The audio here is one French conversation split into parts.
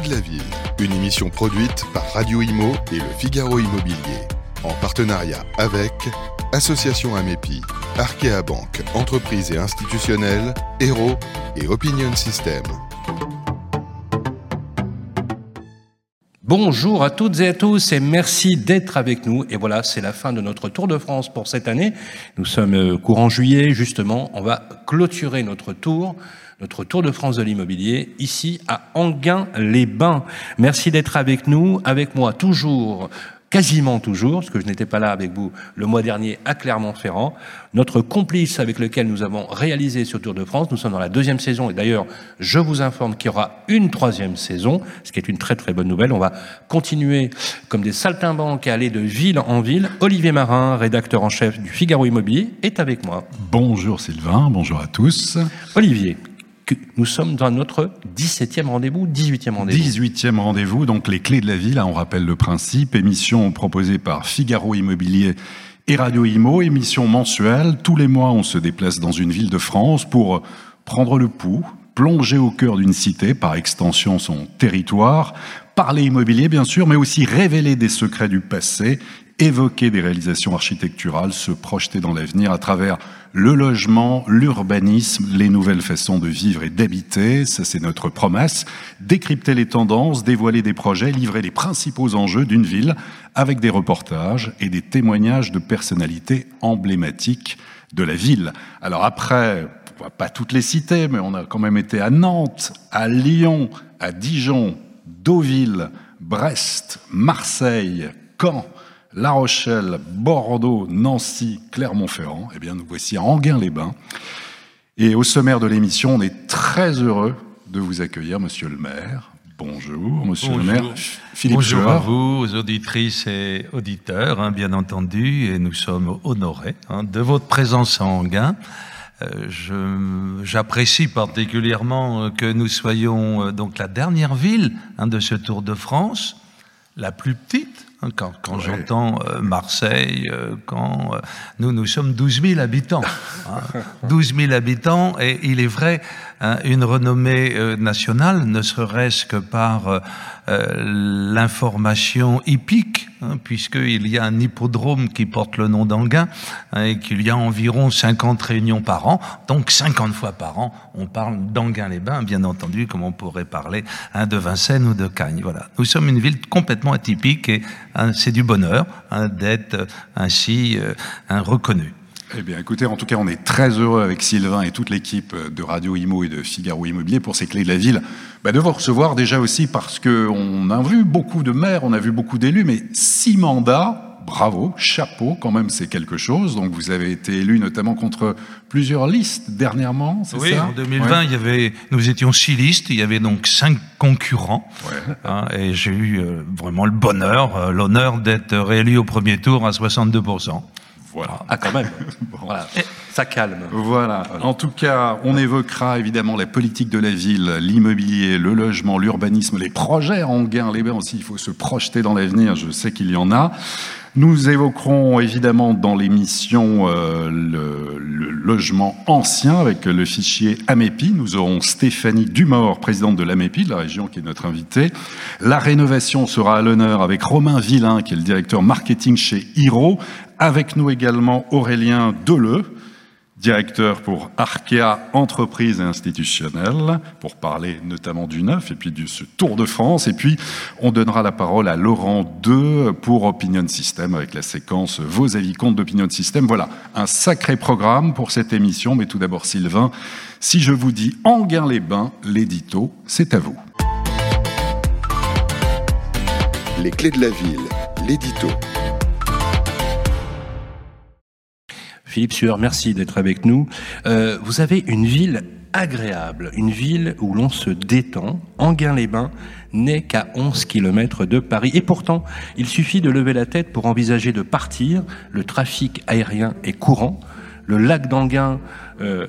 de la ville, une émission produite par Radio Imo et le Figaro Immobilier, en partenariat avec Association Amépi, Arkea Banque, entreprise et institutionnelle, Hero et Opinion System. Bonjour à toutes et à tous et merci d'être avec nous. Et voilà, c'est la fin de notre Tour de France pour cette année. Nous sommes euh, courant juillet, justement. On va clôturer notre tour notre Tour de France de l'immobilier, ici à Anguin-les-Bains. Merci d'être avec nous, avec moi toujours quasiment toujours, parce que je n'étais pas là avec vous le mois dernier à Clermont-Ferrand, notre complice avec lequel nous avons réalisé ce Tour de France. Nous sommes dans la deuxième saison et d'ailleurs, je vous informe qu'il y aura une troisième saison, ce qui est une très très bonne nouvelle. On va continuer comme des saltimbanques à aller de ville en ville. Olivier Marin, rédacteur en chef du Figaro Immobilier, est avec moi. Bonjour Sylvain, bonjour à tous. Olivier, nous sommes dans notre 17e rendez-vous, 18e rendez-vous. 18e rendez-vous, donc les clés de la ville, on rappelle le principe, émission proposée par Figaro Immobilier et Radio Imo, émission mensuelle. Tous les mois, on se déplace dans une ville de France pour prendre le pouls, plonger au cœur d'une cité, par extension son territoire, parler immobilier bien sûr, mais aussi révéler des secrets du passé évoquer des réalisations architecturales, se projeter dans l'avenir à travers le logement, l'urbanisme, les nouvelles façons de vivre et d'habiter, ça c'est notre promesse, décrypter les tendances, dévoiler des projets, livrer les principaux enjeux d'une ville avec des reportages et des témoignages de personnalités emblématiques de la ville. Alors après, pas toutes les citer, mais on a quand même été à Nantes, à Lyon, à Dijon, Deauville, Brest, Marseille, Caen, la Rochelle, Bordeaux, Nancy, Clermont-Ferrand. Eh bien, nous voici à Anguin-les-Bains. Et au sommaire de l'émission, on est très heureux de vous accueillir, monsieur le maire. Bonjour, monsieur le maire. Philippe Bonjour à vous, aux auditrices et auditeurs, hein, bien entendu, et nous sommes honorés hein, de votre présence à Anguin. Euh, J'apprécie particulièrement que nous soyons euh, donc la dernière ville hein, de ce Tour de France, la plus petite, Hein, quand, j'entends euh, Marseille, euh, quand euh, nous, nous sommes 12 000 habitants. Hein, 12 000 habitants, et il est vrai, hein, une renommée nationale, ne serait-ce que par l'information hippique Hein, puisqu'il y a un hippodrome qui porte le nom d'Anguin hein, et qu'il y a environ 50 réunions par an. Donc 50 fois par an, on parle d'Anguin-les-Bains, bien entendu, comme on pourrait parler de Vincennes ou de Cagnes. Voilà. Nous sommes une ville complètement atypique et c'est du bonheur d'être ainsi euh, reconnu. Eh bien, écoutez, en tout cas, on est très heureux avec Sylvain et toute l'équipe de Radio Imo et de Figaro Immobilier pour ces clés de la ville, bah, de vous recevoir déjà aussi parce qu'on a vu beaucoup de maires, on a vu beaucoup d'élus, mais six mandats, bravo, chapeau, quand même, c'est quelque chose. Donc, vous avez été élu notamment contre plusieurs listes dernièrement, c'est oui, ça Oui, en 2020, il y avait, nous étions six listes, il y avait donc cinq concurrents, ouais. hein, et j'ai eu euh, vraiment le bonheur, euh, l'honneur d'être réélu au premier tour à 62 voilà. Ah, quand même. voilà. Ça calme. Voilà. En tout cas, on évoquera évidemment la politique de la ville, l'immobilier, le logement, l'urbanisme, les projets en gain, les bains aussi. Il faut se projeter dans l'avenir. Je sais qu'il y en a. Nous évoquerons évidemment dans l'émission euh, le, le, logement ancien avec le fichier AMEPI. Nous aurons Stéphanie Dumort, présidente de l'AMEPI, de la région qui est notre invitée. La rénovation sera à l'honneur avec Romain Villain, qui est le directeur marketing chez Hiro. Avec nous également Aurélien Deleu, directeur pour Arkea Entreprises et Institutionnelles, pour parler notamment du neuf et puis de ce Tour de France. Et puis, on donnera la parole à Laurent II pour Opinion System avec la séquence Vos avis compte d'Opinion System. Voilà, un sacré programme pour cette émission. Mais tout d'abord, Sylvain, si je vous dis Anguin-les-Bains, l'édito, c'est à vous. Les clés de la ville, l'édito. Philippe Sueur, merci d'être avec nous. Euh, vous avez une ville agréable, une ville où l'on se détend. Anguin-les-Bains n'est qu'à 11 km de Paris. Et pourtant, il suffit de lever la tête pour envisager de partir. Le trafic aérien est courant. Le lac d'Anguin, euh,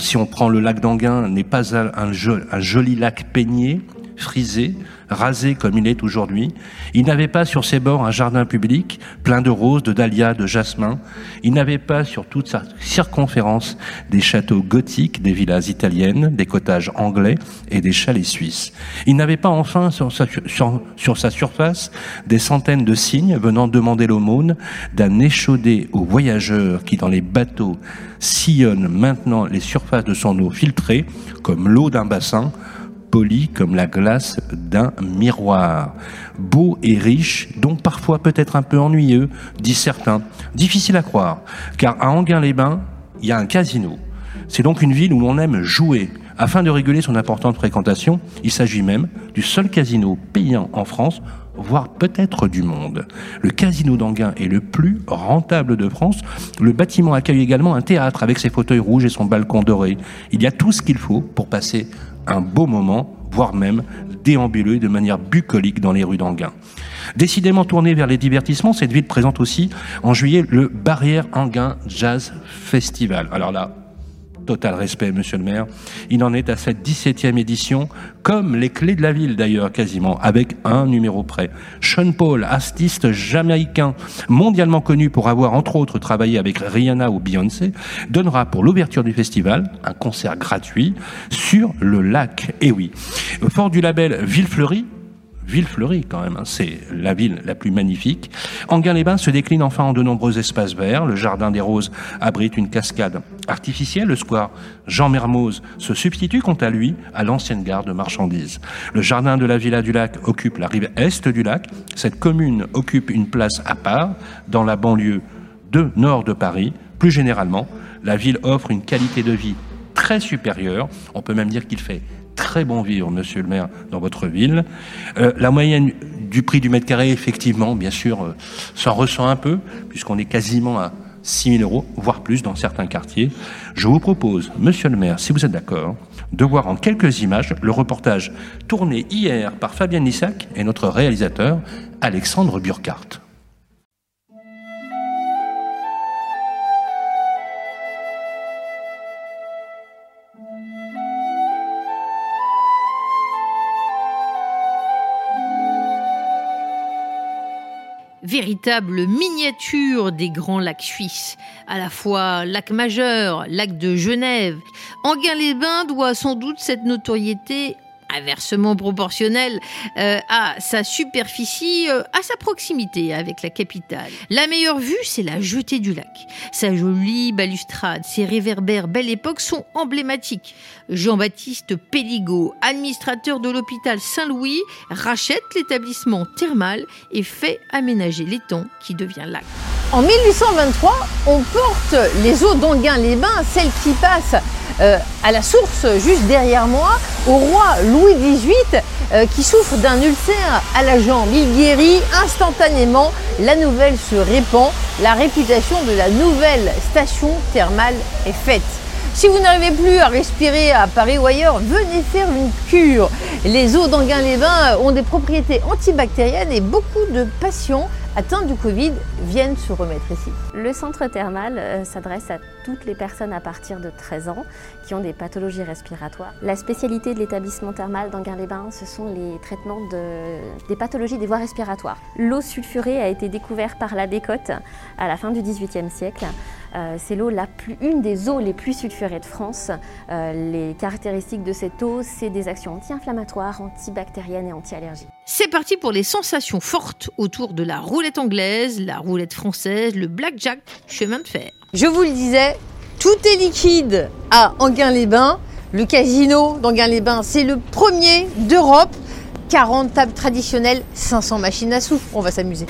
si on prend le lac d'Anguin, n'est pas un, joli lac peigné, frisé, rasé comme il est aujourd'hui. Il n'avait pas sur ses bords un jardin public plein de roses, de dahlias, de jasmin. Il n'avait pas sur toute sa circonférence des châteaux gothiques, des villas italiennes, des cottages anglais et des chalets suisses. Il n'avait pas enfin sur sa, sur, sa surface des centaines de cygnes venant demander l'aumône d'un échaudé aux voyageurs qui dans les bateaux sillonnent maintenant les surfaces de son eau filtrée comme l'eau d'un bassin comme la glace d'un miroir. Beau et riche, donc parfois peut-être un peu ennuyeux, disent certains. Difficile à croire, car à Anguin-les-Bains, il y a un casino. C'est donc une ville où l'on aime jouer. Afin de réguler son importante fréquentation, il s'agit même du seul casino payant en France voire peut-être du monde. Le casino d'Anguin est le plus rentable de France. Le bâtiment accueille également un théâtre avec ses fauteuils rouges et son balcon doré. Il y a tout ce qu'il faut pour passer un beau moment, voire même déambuler de manière bucolique dans les rues d'Anguin. Décidément tournée vers les divertissements, cette ville présente aussi en juillet le Barrière Anguin Jazz Festival. Alors là, Total respect, monsieur le maire. Il en est à cette 17e édition, comme les clés de la ville d'ailleurs, quasiment, avec un numéro près. Sean Paul, artiste jamaïcain, mondialement connu pour avoir entre autres travaillé avec Rihanna ou Beyoncé, donnera pour l'ouverture du festival un concert gratuit sur le lac. Et oui, fort du label Villefleurie, ville fleurie quand même, hein. c'est la ville la plus magnifique. Anguin-les-Bains se décline enfin en de nombreux espaces verts. Le Jardin des Roses abrite une cascade artificielle. Le square Jean Mermoz se substitue quant à lui à l'ancienne gare de marchandises. Le Jardin de la Villa du Lac occupe la rive est du lac. Cette commune occupe une place à part dans la banlieue de nord de Paris. Plus généralement, la ville offre une qualité de vie très supérieure. On peut même dire qu'il fait très bon vivre, monsieur le maire, dans votre ville. Euh, la moyenne du prix du mètre carré, effectivement, bien sûr, euh, s'en ressent un peu, puisqu'on est quasiment à 6 000 euros, voire plus dans certains quartiers. Je vous propose, monsieur le maire, si vous êtes d'accord, de voir en quelques images le reportage tourné hier par Fabien Nissac et notre réalisateur, Alexandre Burkhardt. Véritable miniature des grands lacs suisses, à la fois lac majeur, lac de Genève. Anguin-les-Bains doit sans doute cette notoriété inversement proportionnel euh, à sa superficie, euh, à sa proximité avec la capitale. La meilleure vue, c'est la jetée du lac. Sa jolie balustrade, ses réverbères Belle Époque sont emblématiques. Jean-Baptiste Péligot, administrateur de l'hôpital Saint-Louis, rachète l'établissement thermal et fait aménager l'étang qui devient lac. En 1823, on porte les eaux d'Anguin-les-Bains, celles qui passent euh, à la source juste derrière moi, au roi Louis XVIII euh, qui souffre d'un ulcère à la jambe. Il guérit instantanément, la nouvelle se répand, la réputation de la nouvelle station thermale est faite. Si vous n'arrivez plus à respirer à Paris ou ailleurs, venez faire une cure. Les eaux d'Anguin-les-Bains ont des propriétés antibactériennes et beaucoup de patients atteints du Covid viennent se remettre ici. Le centre thermal euh, s'adresse à toutes les personnes à partir de 13 ans qui ont des pathologies respiratoires. La spécialité de l'établissement thermal d'Anguin-les-Bains, ce sont les traitements des pathologies des voies respiratoires. L'eau sulfurée a été découverte par la Bécotte à la fin du XVIIIe siècle. Euh, c'est l'eau la plus, une des eaux les plus sulfurées de France. Euh, les caractéristiques de cette eau, c'est des actions anti-inflammatoires, antibactériennes et anti-allergiques. C'est parti pour les sensations fortes autour de la roulette anglaise, la roulette française, le blackjack, chemin de fer. Je vous le disais, tout est liquide à Anguin-les-Bains. Le casino d'Anguin-les-Bains, c'est le premier d'Europe. 40 tables traditionnelles, 500 machines à sous. On va s'amuser.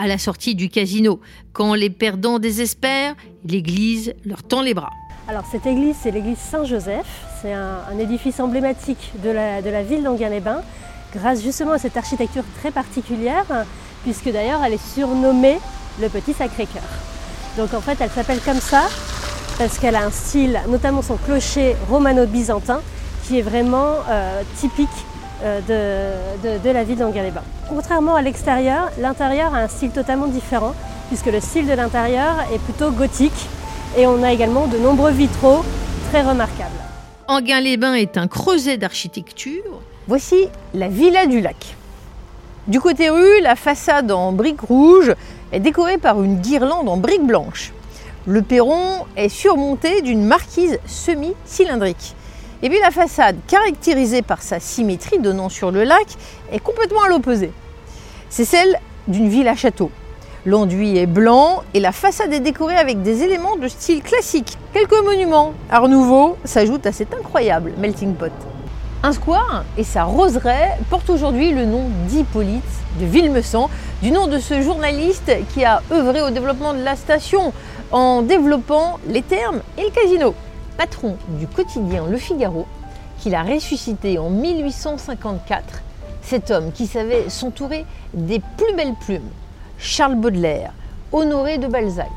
À la sortie du casino. Quand les perdants désespèrent, l'Église leur tend les bras. Alors cette église, c'est l'église Saint-Joseph. C'est un, édifice emblématique de la, ville d'Anguin-les-Bains, grâce justement à cette architecture très particulière, puisque d'ailleurs elle est surnommée le Petit Sacré-Cœur. Donc en fait, elle s'appelle comme ça parce qu'elle a un style, notamment son clocher romano-byzantin, qui est vraiment euh, typique euh, de, la ville d'Anguin-les-Bains. Contrairement à l'extérieur, l'intérieur a un style totalement différent puisque le style de l'intérieur est plutôt gothique et on a également de nombreux vitraux très remarquables. Anguin-les-Bains est un creuset d'architecture. Voici la villa du lac. Du côté rue, la façade en briques rouges est décorée par une guirlande en briques blanches. Le perron est surmonté d'une marquise semi-cylindrique. Et puis la façade, caractérisée par sa symétrie donnant sur le lac, est complètement à l'opposé. C'est celle d'une villa château. L'enduit est blanc et la façade est décorée avec des éléments de style classique. Quelques monuments, art nouveau, s'ajoutent à cet incroyable melting pot. Un square et sa roseraie portent aujourd'hui le nom d'Hippolyte de Villemessant, du nom de ce journaliste qui a œuvré au développement de la station en développant les thermes et le casino. Patron du quotidien Le Figaro, qu'il a ressuscité en 1854, cet homme qui savait s'entourer des plus belles plumes, Charles Baudelaire, Honoré de Balzac,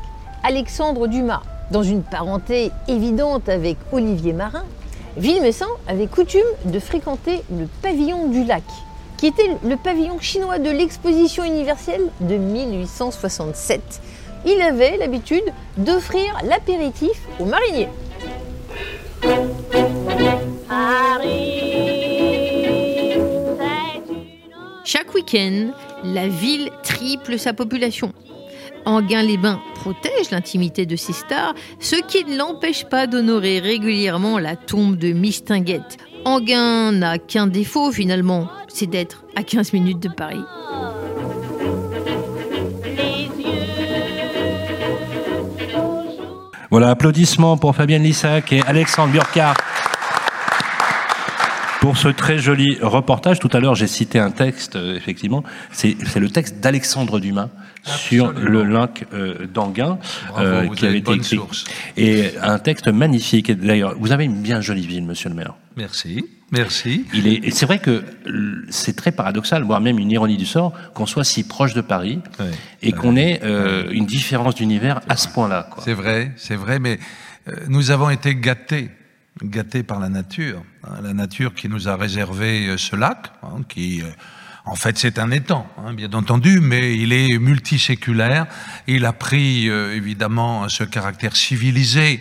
Alexandre Dumas, dans une parenté évidente avec Olivier Marin, Villemessant avait coutume de fréquenter le pavillon du lac, qui était le pavillon chinois de l'exposition universelle de 1867. Il avait l'habitude d'offrir l'apéritif aux mariniers. Chaque week-end, la ville triple sa population. Anguin-les-Bains protège l'intimité de ses stars, ce qui ne l'empêche pas d'honorer régulièrement la tombe de Mistinguette. Anguin n'a qu'un défaut finalement, c'est d'être à 15 minutes de Paris. Voilà, applaudissements pour Fabienne Lissac et Alexandre Burkhardt pour ce très joli reportage. Tout à l'heure, j'ai cité un texte, euh, effectivement, c'est le texte d'Alexandre Dumas sur le lac euh, d'Anguin, euh, qui avait été écrit. Et un texte magnifique. D'ailleurs, vous avez une bien jolie ville, monsieur le maire. Merci. Merci. Il est, c'est vrai que c'est très paradoxal, voire même une ironie du sort, qu'on soit si proche de Paris et qu'on ait euh, une différence d'univers à ce point-là. C'est vrai, c'est vrai, mais nous avons été gâtés gâtés par la nature. Hein, la nature qui nous a réservé euh, ce lac, hein, qui euh, en fait, c'est un étang, hein, bien entendu, mais il est multiséculaire. Il a pris euh, évidemment ce caractère civilisé,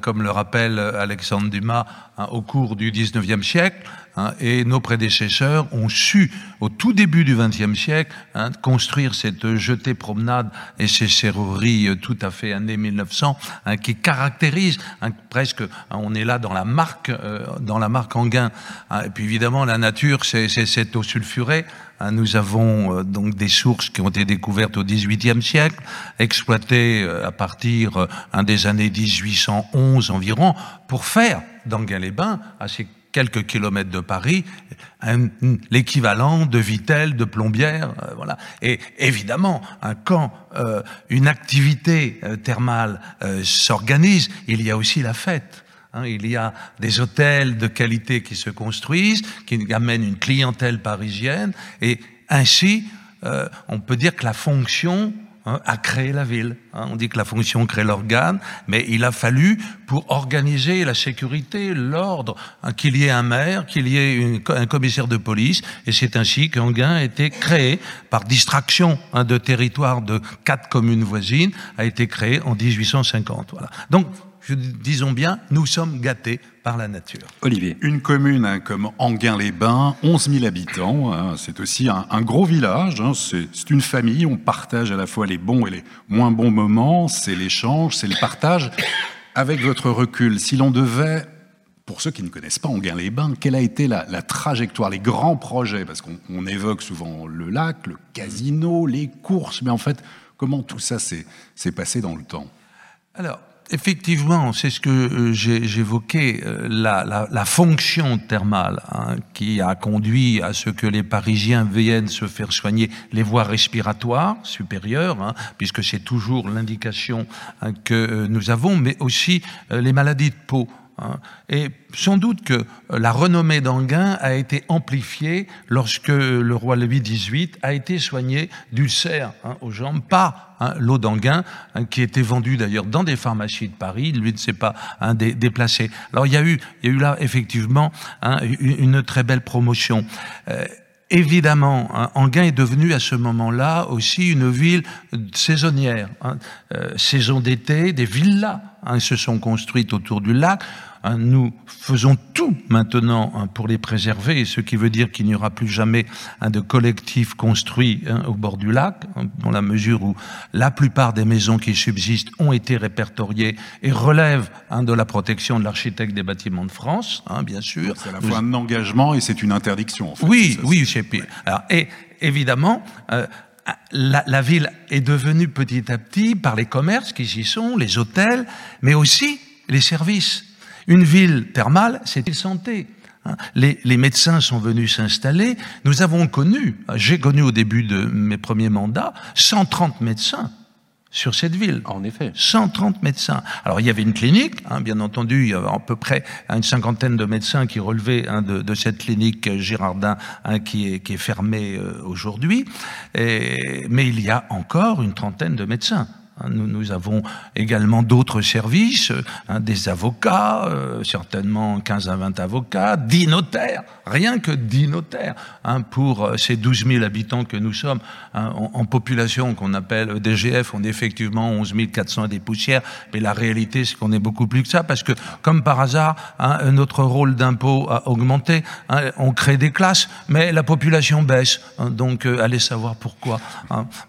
comme le rappelle Alexandre Dumas, au cours du XIXe siècle. Hein, et nos prédécesseurs ont su, au tout début du XXe siècle, hein, construire cette jetée promenade et ces serrureries euh, tout à fait années 1900, hein, qui caractérisent presque, on est là dans la marque, euh, dans la marque Anguin. et puis évidemment, la nature, c'est cette eau sulfurée. Nous avons euh, donc des sources qui ont été découvertes au XVIIIe siècle, exploitées à partir des années 1811 environ, pour faire d'Anguin-les-Bains, à ces quelques kilomètres de Paris, l'équivalent de Vitel, de Plombières, euh, voilà. Et évidemment, quand euh, une activité euh, thermale s'organise, il y a aussi la fête. Hein. il y a des hôtels de qualité qui se construisent, qui amènent une clientèle parisienne, et ainsi, on peut dire que la fonction Hein, a créé la ville. Hein. On dit que la fonction crée l'organe, mais il a fallu, pour organiser la sécurité, l'ordre, hein, qu'il y ait un maire, qu'il y ait un commissaire de police, et c'est ainsi qu'Anguin a été créé, par distraction de territoire de quatre communes voisines, a été créé en 1850. Voilà. Donc, disons bien, nous sommes gâtés par la nature. Olivier. Une commune hein, comme Anguin-les-Bains, 11 000 habitants, hein, c'est aussi un, gros village, hein, c'est une famille, on partage à la fois les bons et les moins bons moments, c'est l'échange, c'est le partage. Avec votre recul, si l'on devait, pour ceux qui ne connaissent pas Anguin-les-Bains, quelle a été la, la, trajectoire, les grands projets? Parce qu'on évoque souvent le lac, le casino, les courses, mais en fait, comment tout ça s'est passé dans le temps? Alors, Effectivement, c'est ce que euh, j'évoquais, euh, la, la, fonction thermale hein, qui a conduit à ce que les Parisiens viennent se faire soigner les voies respiratoires supérieures, hein, puisque c'est toujours l'indication hein, que euh, nous avons, mais aussi les maladies de peau. Hein. Et sans doute que la renommée d'Anguin a été amplifiée lorsque le roi Louis XVIII a été soigné d'ulcères hein, aux jambes par hein, l'eau d'Anguin, qui était vendue d'ailleurs dans des pharmacies de Paris. Lui ne s'est pas déplacé. Alors il y a eu, il y a eu là effectivement une, très belle promotion. Euh, Évidemment, hein, Anguin est devenu à ce moment-là aussi une ville saisonnière. Euh, saison d'été, des villas se sont construites autour du lac. Hein, nous faisons tout maintenant hein, pour les préserver, ce qui veut dire qu'il n'y aura plus jamais un de collectif construit hein, au bord du lac, dans la mesure où la plupart des maisons qui subsistent ont été répertoriées et relèvent de la protection de l'architecte des bâtiments de France, bien sûr. C'est à la fois un engagement et c'est une interdiction. En fait, oui, oui, c'est pire. Alors, et évidemment. Euh, la, la, ville est devenue petit à petit, par les commerces qui y sont, les hôtels, mais aussi les services. Une ville thermale, c'est une santé. Hein. Les, les, médecins sont venus s'installer. Nous avons connu, j'ai connu au début de mes premiers mandats, 130 médecins sur cette ville. En effet. 130 médecins. Alors il y avait une clinique, hein, bien entendu, il y avait à peu près une cinquantaine de médecins qui relevaient hein, de, de, cette clinique Girardin hein, qui, est, qui est fermée euh, aujourd'hui, mais il y a encore une trentaine de médecins. Hein, nous, nous, avons également d'autres services, hein, des avocats, euh, certainement 15 à 20 avocats, 10 notaires, rien que 10 notaires, hein, pour euh, ces 12 000 habitants que nous sommes en, population qu'on appelle DGF, on est effectivement 11 400 des poussières, mais la réalité c'est qu'on est beaucoup plus que ça, parce que comme par hasard, notre rôle d'impôt a augmenté, on crée des classes, mais la population baisse, donc euh, allez savoir pourquoi.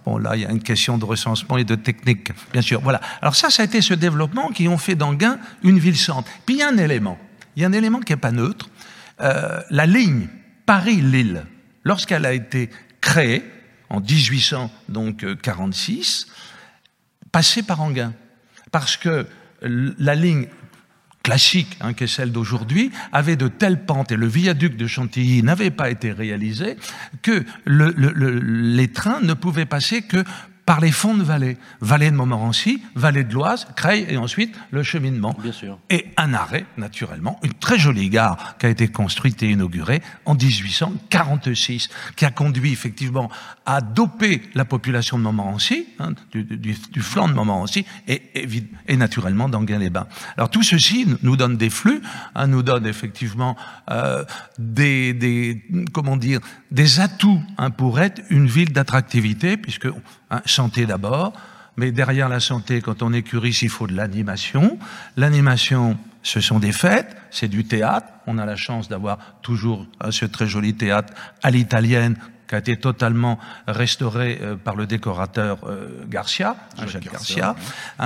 Bon là, il y a une question de recensement et de technique bien sûr. Voilà. Alors ça, ça a été ce développement qui ont fait d'Anguin une ville-centre. Puis il y a un élément, il y a un élément qui n'est pas neutre. Euh, la ligne Paris-Lille, lorsqu'elle a été créée en 1846, passait par Anguin. Parce que la ligne classique, hein, qui est celle d'aujourd'hui, avait de telles pentes et le viaduc de Chantilly n'avait pas été réalisé que les trains ne pouvaient passer que par les fonds de vallée. Vallée de Montmorency, vallée de l'Oise, Creil et ensuite le cheminement. Bien sûr. Et un arrêt, naturellement, une très jolie gare qui a été construite et inaugurée en 1846, qui a conduit effectivement à doper la population de Montmorency, hein, du, du, du, flanc de Montmorency, et, et, et naturellement d'Anguin-les-Bains. Alors tout ceci nous donne des flux, hein, nous donne effectivement euh, des, des, comment dire, des atouts hein, pour être une ville d'attractivité, puisque Hein, santé d'abord, mais derrière la santé, quand on est curiste, il faut de l'animation. L'animation, ce sont des fêtes, c'est du théâtre. On a la chance d'avoir toujours hein, ce très joli théâtre à l'italienne qui a été totalement restauré euh, par le décorateur euh, Garcia, hein, Jacques, Garcia,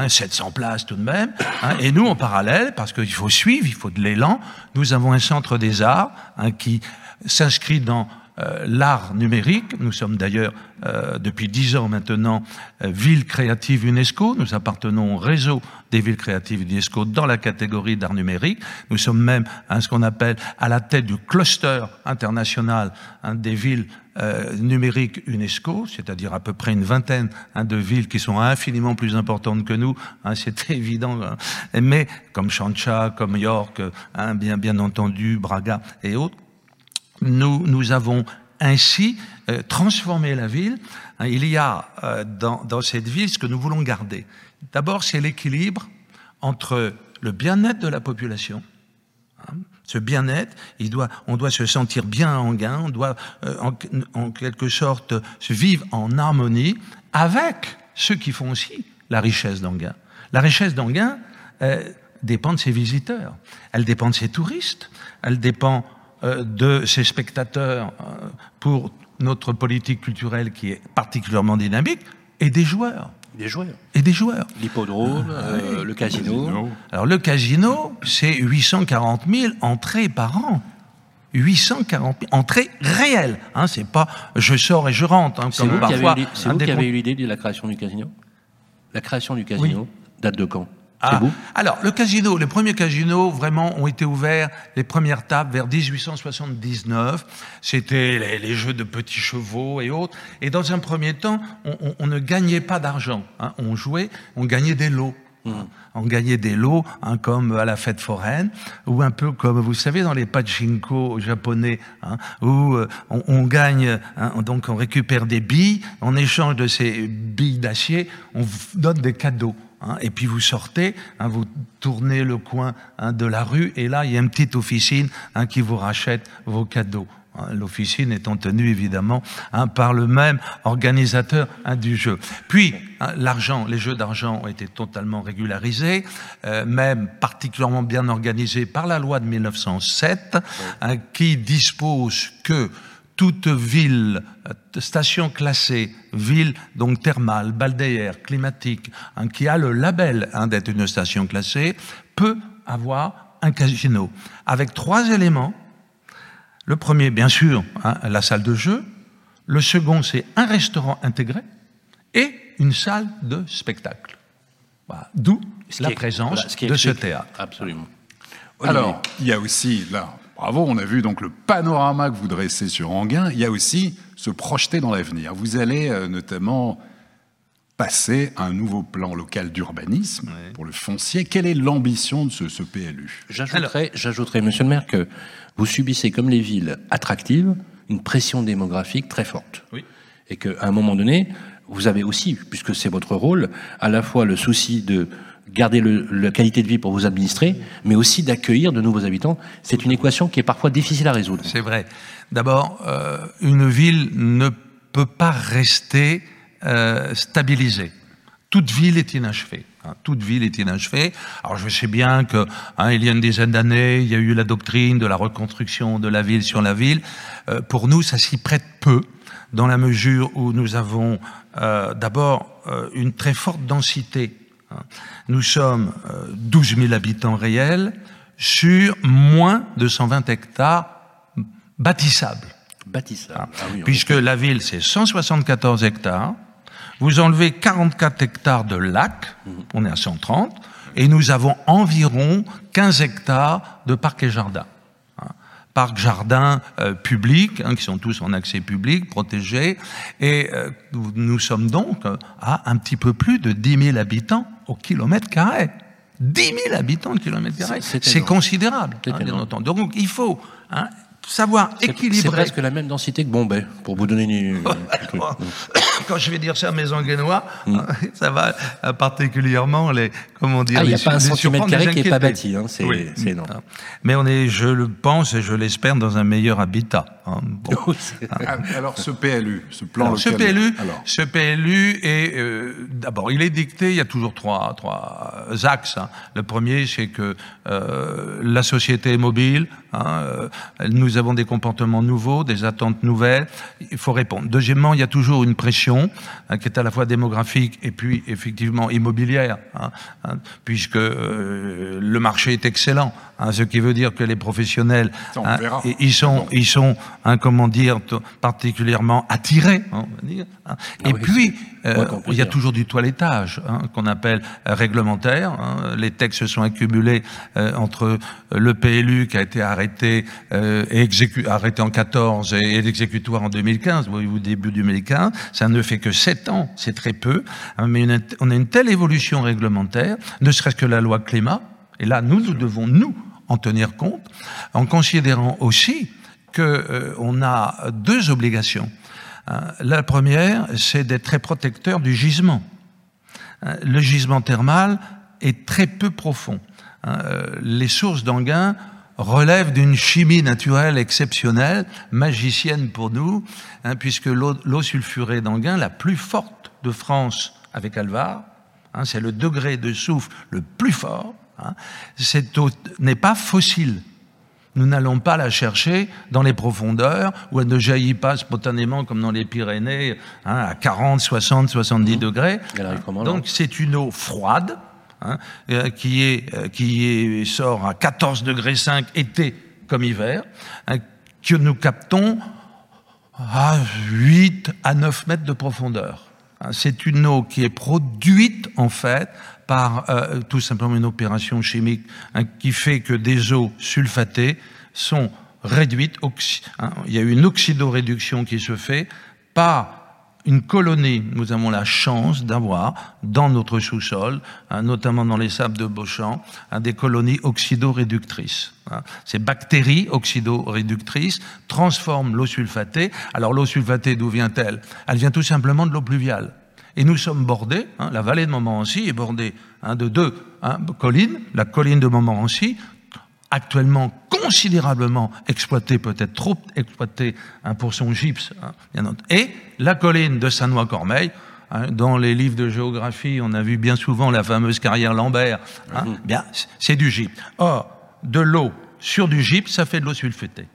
700 places tout de même. et nous, en parallèle, parce qu'il faut suivre, il faut de l'élan, nous avons un centre des arts qui s'inscrit dans euh, l'art numérique. Nous sommes d'ailleurs euh, depuis dix ans maintenant euh, ville créative UNESCO. Nous appartenons au réseau des villes créatives UNESCO dans la catégorie d'art numérique. Nous sommes même à ce qu'on appelle à la tête du cluster international hein, des villes euh, numériques UNESCO, c'est-à-dire à peu près une vingtaine hein, de villes qui sont infiniment plus importantes que nous. Hein, c'est évident, hein. mais comme Chancha, comme York, hein, bien entendu, Braga et autres nous, nous avons ainsi euh, transformé la ville. Hein, il y a euh, dans, dans, cette ville ce que nous voulons garder. D'abord, c'est l'équilibre entre le bien-être de la population. Hein, ce bien-être, doit, on doit se sentir bien en gain, on doit euh, en, en, quelque sorte se vivre en harmonie avec ceux qui font aussi la richesse d'Anguin. La richesse d'Anguin dépend de ses visiteurs, elle dépend de ses touristes, elle dépend euh, de ces spectateurs euh, pour notre politique culturelle qui est particulièrement dynamique et des joueurs. Des joueurs. Et des joueurs. L'hippodrome, ah, euh, le casino. Alors le casino, c'est 840 000 entrées par an. 840 000 entrées réelles. Hein, c'est pas je sors et je rentre. Hein, c'est vous, parfois, qui avez, avez eu l'idée de la création du casino? La création du casino oui. date de quand? Ah, alors, le casino, les premiers casinos vraiment ont été ouverts, les premières tables vers 1879. C'était les, les, jeux de petits chevaux et autres. Et dans un premier temps, on, on, on ne gagnait pas d'argent. Hein. On jouait, on gagnait des lots. Mmh. On gagnait des lots, hein, comme à la fête foraine, ou un peu comme, vous savez, dans les pachinko japonais, hein, où euh, on, on, gagne, hein, donc on récupère des billes, en échange de ces billes d'acier, on donne des cadeaux. Hein, et puis vous sortez, hein, vous tournez le coin hein, de la rue, et là, il y a une petite officine qui vous rachète vos cadeaux. l'officine étant tenue évidemment par le même organisateur du jeu. Puis l'argent, les jeux d'argent ont été totalement régularisés, euh, même particulièrement bien organisés par la loi de 1907, qui dispose que toute ville, euh, station classée, ville donc thermale, balnéaire, climatique, qui a le label d'être une station classée, peut avoir un casino avec trois éléments le premier, bien sûr, hein, la salle de jeu. Le second, c'est un restaurant intégré et une salle de spectacle. D'où la présence de ce théâtre. Absolument. Alors, il y a aussi, là, bravo, on a vu donc le panorama que vous dressez sur Anguin, il y a aussi se projeter dans l'avenir. Vous allez euh, notamment passer un nouveau plan local d'urbanisme pour le foncier. Quelle est l'ambition de ce, ce PLU J'ajouterais, monsieur le maire, que vous subissez, comme les villes attractives, une pression démographique très forte. Oui. Et qu'à un moment donné, vous avez aussi, puisque c'est votre rôle, à la fois le souci de garder la qualité de vie pour vos administrés, mais aussi d'accueillir de nouveaux habitants. C'est une équation qui est parfois difficile à résoudre. C'est vrai. D'abord, euh, une ville ne peut pas rester euh, stabilisée. Toute ville est inachevée. Hein, toute ville est inachevée. Alors je sais bien que hein, il y a une dizaine d'années, il y a eu la doctrine de la reconstruction de la ville sur la ville. Euh, pour nous, ça s'y prête peu, dans la mesure où nous avons euh, d'abord euh, une très forte densité. Hein. Nous sommes 12 000 habitants réels sur moins de 120 hectares bâtissables. Bâtissables. Ah, ah puisque la ville, c'est 174 hectares vous enlevez 44 hectares de lacs, on est à 130, et nous avons environ 15 hectares de parcs et jardins. Hein. Parcs, jardins euh, publics, hein, qui sont tous en accès public, protégés, et euh, nous sommes donc à un petit peu plus de 10 000 habitants au kilomètre carré. 10 000 habitants au kilomètre carré, c'est considérable, hein, bien entendu. Donc il faut hein, savoir équilibrer. C'est presque la même densité que Bombay, pour vous donner une. Quand je vais dire ça à mes Anglénois, hmm. ça va euh, particulièrement les. Comment dire ah, Il n'y a pas un centimètre carré qui n'est pas bâti, hein, c'est énorme. Ah. Mais on est, je le pense et je l'espère, dans un meilleur habitat. Hein. Ah, alors ce PLU, ce plan alors, Ce PLU, ce PLU est euh, d'abord, il est dicté. Il y a toujours trois, trois axes. Hein. Le premier, c'est que euh, la société est mobile. Nous avons des comportements nouveaux, des attentes nouvelles. Il faut répondre. Deuxièmement, il y a toujours une pression hein, qui est à la fois démographique et puis effectivement immobilière, hein, hein, puisque euh, le marché est excellent. Ce qui veut dire que les professionnels, ils sont, ils sont, comment dire, particulièrement attirés. Ah et puis, euh, il y a toujours du toilettage qu'on appelle réglementaire. Les textes se sont accumulés euh, entre le PLU qui a été arrêté et arrêté en 14 et, l'exécutoire en 2015, au début 2015. Ça ne fait que 7 ans, c'est très peu, hein, mais on a une telle évolution réglementaire, ne serait-ce que la loi climat, et là, nous, nous devons, nous, en tenir compte, en considérant aussi qu'on euh, a deux obligations. Hein, la première, c'est d'être très protecteur du gisement. Hein, le gisement thermal est très peu profond. Euh, les sources d'Anguin relève d'une chimie naturelle exceptionnelle, magicienne pour nous, hein, puisque l'eau sulfurée d'Anguin, la plus forte de France avec Alvar, hein, c'est le degré de soufre le plus fort, cette eau n'est pas fossile. Nous n'allons pas la chercher dans les profondeurs où elle ne jaillit pas spontanément comme dans les Pyrénées à 40, 60, 70 degrés. Donc c'est une eau froide, Hein, euh, qui, est, euh, qui est, sort à 14 degrés 5 été comme hiver, hein, que nous captons à 8 à 9 mètres de profondeur. Hein, c'est une eau qui est produite en fait par euh, tout simplement une opération chimique qui fait que des eaux sulfatées sont réduites. il y a une oxydoréduction qui se fait par une colonie, nous avons la chance d'avoir dans notre sous-sol, hein, notamment dans les sables de Beauchamp, hein, des colonies oxydoréductrices. Hein. Ces bactéries oxydoréductrices transforment l'eau sulfatée. Alors l'eau sulfatée, d'où vient-elle? Elle vient tout simplement de l'eau pluviale. Et nous sommes bordés, la vallée de Montmorency est bordée de deux collines, la colline de Montmorency, actuellement considérablement exploité, peut-être trop exploité hein, pour son gypse. Hein, et la colline de Saint-Noix-Cormeil, hein, dans les livres de géographie, on a vu bien souvent la fameuse carrière Lambert. Mhm. Bien, c'est du gypse. Or, de l'eau sur du gypse, ça fait de l'eau sulfatée.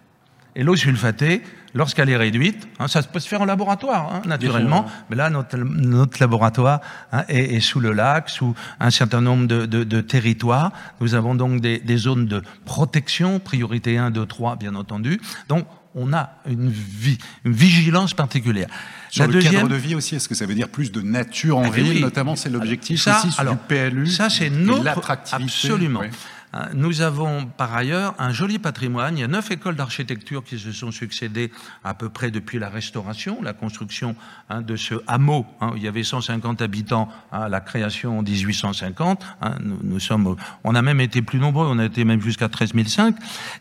Et l'eau sulfatée, lorsqu'elle est réduite, hein, ça peut se faire en laboratoire, hein, naturellement, mais là, notre, laboratoire hein, est, sous le lac, sous un certain nombre de, territoires. Nous avons donc des, zones de protection, priorité 1, 2, 3, bien entendu. Donc, on a une, vigilance particulière. Sur le cadre de vie aussi, est-ce que ça veut dire plus de nature en ah, ville, notamment, c'est l'objectif aussi sur du PLU Ça, c'est notre... Absolument. Nous avons par ailleurs un joli patrimoine. Il y a neuf écoles d'architecture qui se sont succédées à peu près depuis la restauration, la construction hein, de ce hameau. Hein, il y avait 150 habitants à la création en 1850. nous, sommes, on a même été plus nombreux, on a été même jusqu'à 13 500.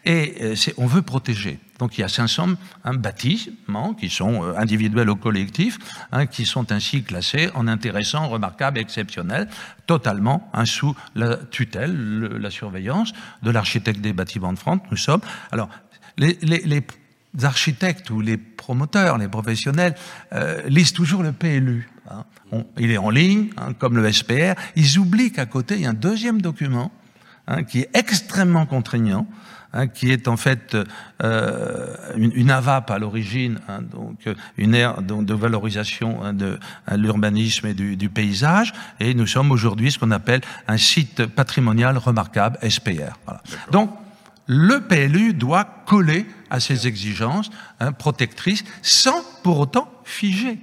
Et euh, on veut protéger. Donc il y a 500 bâtiments qui sont euh, individuels ou collectifs, hein, qui sont ainsi classés en intéressants, remarquables, exceptionnels, totalement hein, sous la tutelle, la surveillance de l'architecte des bâtiments de France. Nous sommes. Alors les, architectes ou les promoteurs, les professionnels euh, lisent toujours le PLU. Hein. il est en ligne, comme le SPR. Ils oublient qu'à côté, il y a un deuxième document qui est extrêmement contraignant, Hein, qui est en fait euh, une, une, AVAP à l'origine, hein, donc une aire de valorisation hein, de l'urbanisme et du, du, paysage, et nous sommes aujourd'hui ce qu'on appelle un site patrimonial remarquable, SPR. Voilà. Donc, le PLU doit coller à ces exigences protectrices sans pour autant figer.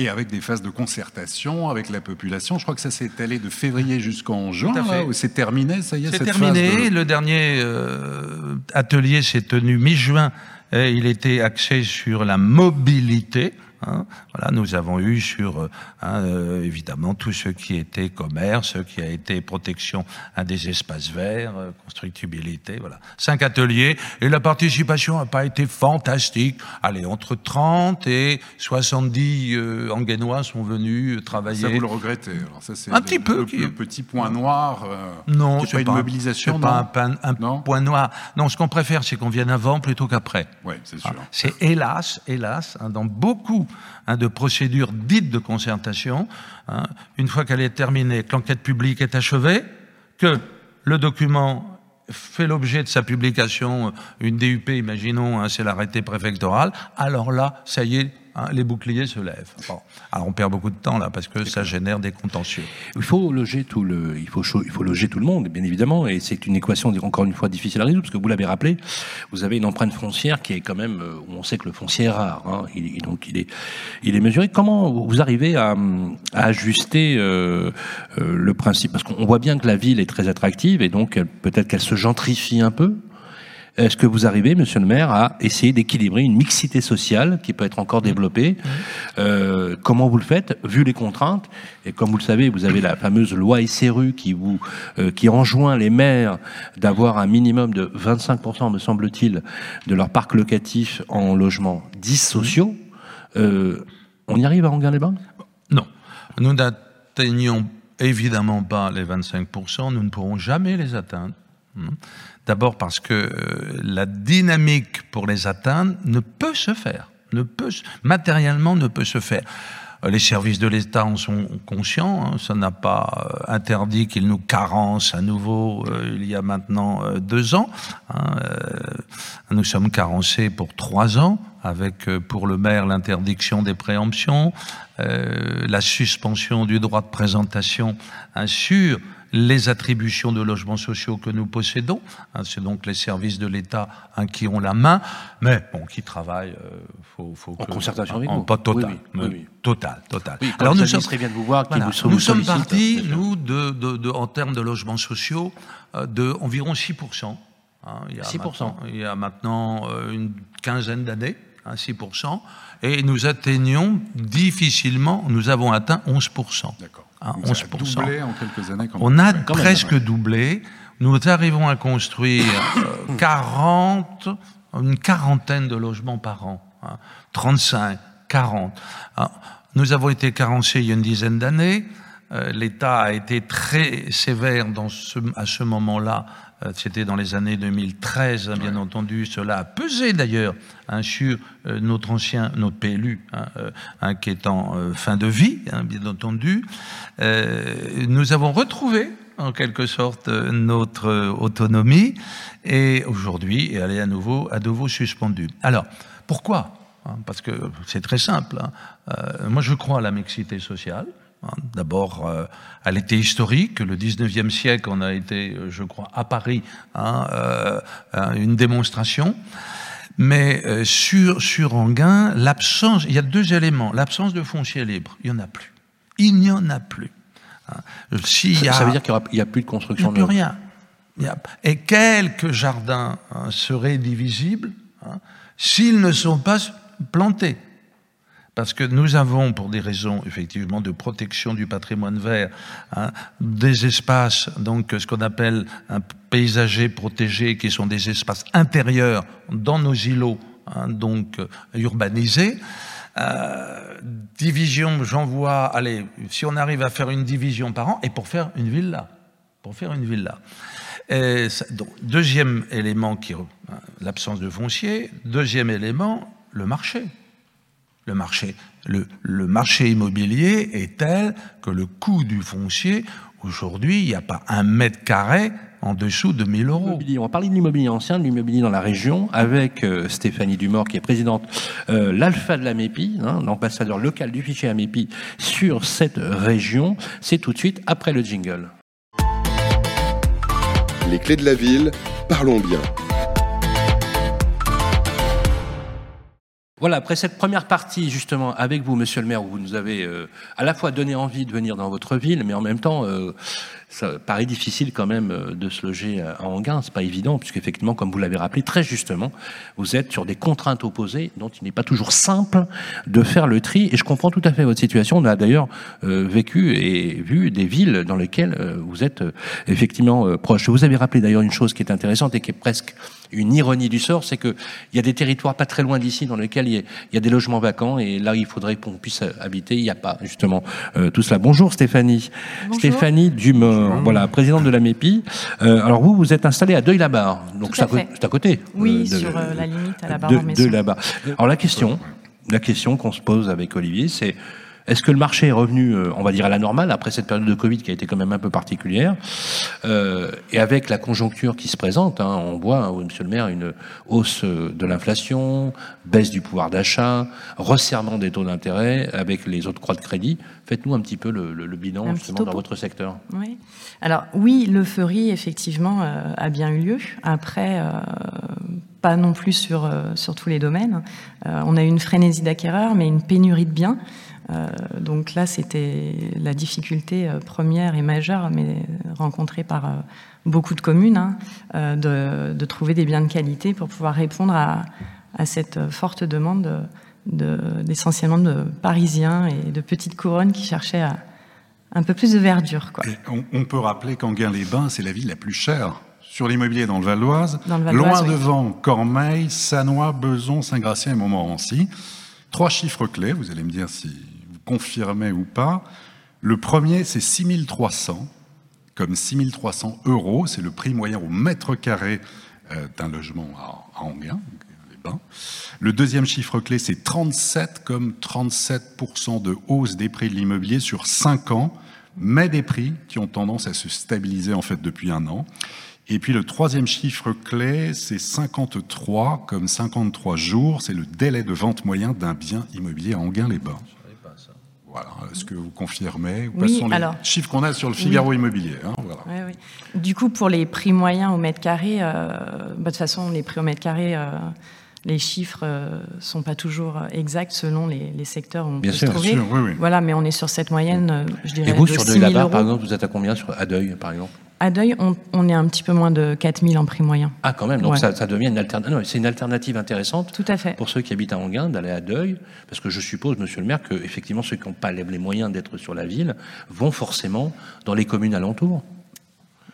Et avec des phases de concertation avec la population. Je crois que ça s'est allé de février jusqu'en juin. C'est terminé, ça y est C'est terminé. Le dernier euh, atelier s'est tenu mi-juin. Il était axé sur la mobilité. Hein. Voilà, nous avons eu sur euh, hein, euh, évidemment tout ce qui était commerce, ce qui a été protection à des espaces verts, euh, constructibilité, voilà. Cinq ateliers et la participation n'a pas été fantastique. Allez, entre 30 et 70 euh, Anguénois sont venus travailler. Ça vous le regrettez Alors ça c'est un petit peu. Le, petit point noir. non, c'est pas, une mobilisation. pas un, point noir. Non, ce qu'on préfère, c'est qu'on vienne avant plutôt qu'après. Oui, c'est sûr. c'est hélas, hélas, hein, dans beaucoup Hein, de procédure dite de concertation, hein, une fois qu'elle est terminée, que l'enquête publique est achevée, que le document fait l'objet de sa publication, euh, une DUP, imaginons, hein, c'est l'arrêté préfectoral, alors là, ça y est, Hein, les boucliers se lèvent. Alors on perd beaucoup de temps là parce que ça génère des contentieux. Il faut loger tout le, il faut, il faut loger tout le monde, bien évidemment, et c'est une équation encore une fois difficile à résoudre parce que vous l'avez rappelé, vous avez une empreinte foncière qui est quand même, euh, on sait que le foncier est rare, hein, il, donc il est, il est mesuré. Comment vous arrivez à, ajuster euh, euh, le principe? Parce qu'on voit bien que la ville est très attractive et donc peut-être qu'elle se gentrifie un peu. Est-ce que vous arrivez, monsieur le maire, à essayer d'équilibrer une mixité sociale qui peut être encore développée euh, Comment vous le faites, vu les contraintes Et comme vous le savez, vous avez la fameuse loi SRU qui, vous, euh, qui enjoint les maires d'avoir un minimum de 25%, me semble-t-il, de leur parc locatif en logements dits sociaux. Euh, on y arrive à Anguin-les-Bains Non. Nous n'atteignons évidemment pas les 25%, nous ne pourrons jamais les atteindre. Hmm. D'abord parce que euh, la dynamique pour les atteindre ne peut se faire, ne peut, matériellement ne peut se faire. Euh, les services de l'État en sont conscients. Hein. ça n'a pas euh, interdit qu'ils nous carencent à nouveau il y a maintenant deux ans. Hein. nous sommes carencés pour trois ans, avec pour le maire l'interdiction des préemptions, la suspension du droit de présentation sur les attributions de logements sociaux que nous possédons. Hein, c'est donc les services de l'État hein, qui ont la main, mais bon, qui travaillent. Euh, faut, faut en concertation avec en, Pas total, total, total. Alors nous sommes très bien de vous voir. nous sommes partis, nous, de, de, de, en termes de logements sociaux, euh, de environ 6 hein, il, y a 6%. il y a maintenant euh, une quinzaine d'années, 6 et nous atteignons difficilement, nous avons atteint 11 D'accord. Hein, 11%. doublé en quelques années. On a presque doublé. Nous arrivons à construire 40, euh, une quarantaine de logements par an. 35, 40. Hein, nous avons été carencés il y a une dizaine d'années. Euh, L'État a été très sévère dans ce, à ce moment-là c'était dans les années 2013, hein, bien entendu. Cela a pesé d'ailleurs hein, sur euh, notre ancien, notre PLU, hein, qui est en fin de vie, bien entendu. nous avons retrouvé en quelque sorte notre autonomie et aujourd'hui elle est à nouveau à nouveau suspendue. Alors pourquoi? Parce que c'est très simple. moi je crois à la mixité sociale. Hein, d'abord, euh, à l'été historique, le 19e siècle, on a été, euh, je crois, à Paris, hein, euh, une démonstration. Mais sur, sur Anguin, l'absence, il y a deux éléments. L'absence de foncier libre, il n'y en a plus. Il n'y en a plus. Hein. ça, veut dire qu'il n'y a, plus de construction Il n'y a plus rien. et quelques jardins seraient divisibles s'ils ne sont pas plantés parce que nous avons, pour des raisons effectivement de protection du patrimoine vert, hein, des espaces, donc ce qu'on appelle un paysager protégé, qui sont des espaces intérieurs dans nos îlots, hein, donc urbanisés. Euh, division, j'en vois, allez, si on arrive à faire une division par an, et pour faire une villa, pour faire une villa. Deuxième élément qui, hein, l'absence de foncier. Deuxième élément, le marché le marché. Le, marché immobilier est tel que le coût du foncier, aujourd'hui, il n'y a pas un mètre carré en dessous de 1000 euros. On va parler de l'immobilier ancien, de l'immobilier dans la région, avec euh, Stéphanie Dumort, qui est présidente euh, l'Alpha de la MEPI, hein, l'ambassadeur local du fichier AMEPI sur cette région. C'est tout de suite après le jingle. Les clés de la ville, parlons bien. Voilà, après cette première partie, justement, avec vous, monsieur le maire, vous nous avez euh, à la fois donné envie de venir dans votre ville, mais en même temps euh, ça paraît difficile quand même euh, de se loger à Anguin. C'est pas évident, puisque effectivement, comme vous l'avez rappelé très justement, vous êtes sur des contraintes opposées dont il n'est pas toujours simple de faire le tri. Et je comprends tout à fait votre situation. On a d'ailleurs euh, vécu et vu des villes dans lesquelles euh, vous êtes effectivement proche. Vous avez rappelé d'ailleurs une chose qui est intéressante et qui est presque une ironie du sort, c'est qu'il y a des territoires pas très loin d'ici dans lesquels il y, a, des logements vacants et là il faudrait qu'on puisse habiter. Il n'y a pas justement tout cela. Bonjour Stéphanie. Stéphanie Dumont. Mmh. voilà, présidente de la MEPI. Euh, alors vous, vous êtes installé à Deuil-la-Barre, donc c'est à, côté. Oui, euh, sur euh, la limite à la barre de, de la Alors la question, la question qu'on se pose avec Olivier, c'est est-ce que le marché est revenu, euh, on va dire, à la normale après cette période de Covid qui a été quand même un peu particulière euh, Et avec la conjoncture qui se présente, hein, on voit, hein, Monsieur le maire, une hausse de l'inflation, baisse du pouvoir d'achat, resserrement des taux d'intérêt avec les autres croix de crédit. Faites-nous un petit peu le, bilan justement dans votre secteur. Oui. Alors oui, l'euphorie effectivement euh, a bien eu lieu. Après, pas non plus sur, sur tous les domaines. on a eu une frénésie d'acquéreurs, mais une pénurie de biens. Euh, donc là, c'était la difficulté euh, première et majeure, mais rencontrée par euh, beaucoup de communes, hein, de, trouver des biens de qualité pour pouvoir répondre à, cette forte demande d'essentiellement de, Parisiens et de petites couronnes qui cherchaient un peu plus de verdure. On, peut rappeler qu'Anguin-les-Bains, c'est la ville la plus chère sur l'immobilier dans le Val d'Oise, loin devant Cormeil, Sanois, Beson, Saint-Gratien et Montmorency. Trois chiffres clés, vous allez me dire si confirmé ou pas. Le premier, c'est 6300, comme 6300 euros, c'est le prix moyen au mètre carré euh, d'un logement à, Anguin, les bains. Le deuxième chiffre clé, c'est 37, comme 37% de hausse des prix de l'immobilier sur 5 ans, mais des prix qui ont tendance à se stabiliser en fait depuis un an. Et puis le troisième chiffre clé, c'est 53, comme 53 jours, c'est le délai de vente moyen d'un bien immobilier à Anguin-les-Bains. Voilà, est-ce que vous confirmez Ou oui, les chiffres qu'on a sur le Figaro immobilier hein, Du coup, pour les prix moyens au mètre carré, euh, bah, de toute façon, les prix au mètre carré, euh, les chiffres ne euh, sont pas toujours exacts selon les, secteurs où on Bien peut se trouver. Sûr, oui, oui. Voilà, mais on est sur cette moyenne, je dirais, Et vous, de sur Deuil la par exemple, vous êtes à combien sur, à Deuil, par exemple? À Deuil, on, est un petit peu moins de 4000 en prix moyen. Ah, quand même, donc ça, devient une alternative. C'est une alternative intéressante Tout à fait. pour ceux qui habitent à Anguin d'aller à Deuil, parce que je suppose, monsieur le maire, que effectivement ceux qui n'ont pas les moyens d'être sur la ville vont forcément dans les communes alentours.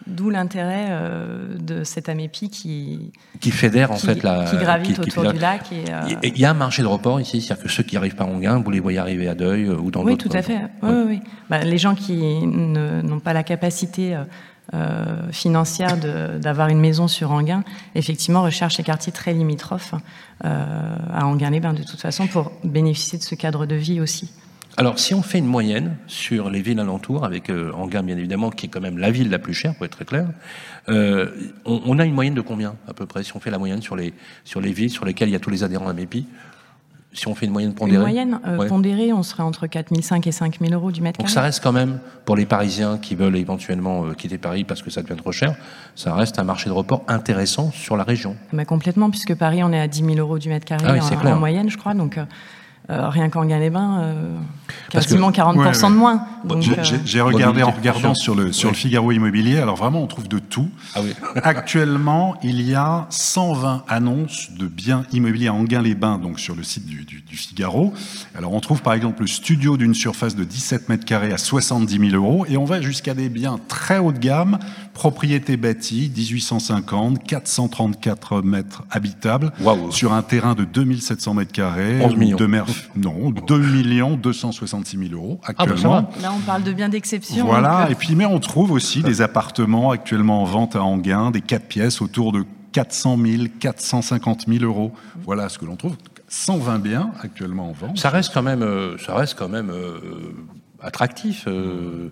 D'où l'intérêt euh, de cette AMEPI qui, qui fédère en fait la. Qui gravite autour du lac. Euh, il y a un marché de report ici, c'est-à-dire que ceux qui arrivent par Anguin, vous les voyez arriver à Deuil euh, ou dans d'autres. Oui, tout à fait. Oui, oui. Bah, les gens qui n'ont pas la capacité financière d'avoir une maison sur Anguin, effectivement, recherche les quartiers très limitrophes à Anguin-les-Bains, de toute façon, pour bénéficier de ce cadre de vie aussi. Alors, si on fait une moyenne sur les villes alentours, avec euh, bien évidemment, qui est quand même la ville la plus chère, pour être très clair, euh, on, a une moyenne de combien à peu près, si on fait la moyenne sur les, sur les villes sur lesquelles il y a tous les adhérents à MEPI si on fait une moyenne pondérée Une moyenne euh, pondérée, on serait entre 4005 et 5000 euros du mètre carré. Donc ça reste quand même, pour les Parisiens qui veulent éventuellement euh, quitter Paris parce que ça devient trop cher, ça reste un marché de report intéressant sur la région. Mais complètement, puisque Paris, on est à 10 000 euros du mètre carré ah en, moyenne, je crois. Donc euh, rien qu'en Gain-les-Bains, euh, quasiment 40% de moins. J'ai euh, regardé en regardant sur le, sur le Figaro Immobilier, alors vraiment on trouve de tout. Ah Actuellement, il y a 120 annonces de biens immobiliers à Anguin-les-Bains, donc sur le site du, du, Figaro. Alors on trouve par exemple le studio d'une surface de 17 mètres carrés à 70 000 euros, et on va jusqu'à des biens très haut de gamme, propriété bâtie, 1850, 434 mètres habitables, sur un terrain de 2700 mètres carrés, 11 millions. de non, 2 millions 266 000 euros ah, bah, actuellement. Là, on parle de biens d'exception. Voilà, euh, et puis mais on trouve aussi des appartements actuellement en vente à Anguin, des 4 pièces autour de 400 000, 450 000 euros. Voilà ce que l'on trouve. 120 biens actuellement en vente. Ça reste quand même, euh, ça reste quand même euh, attractif. Euh,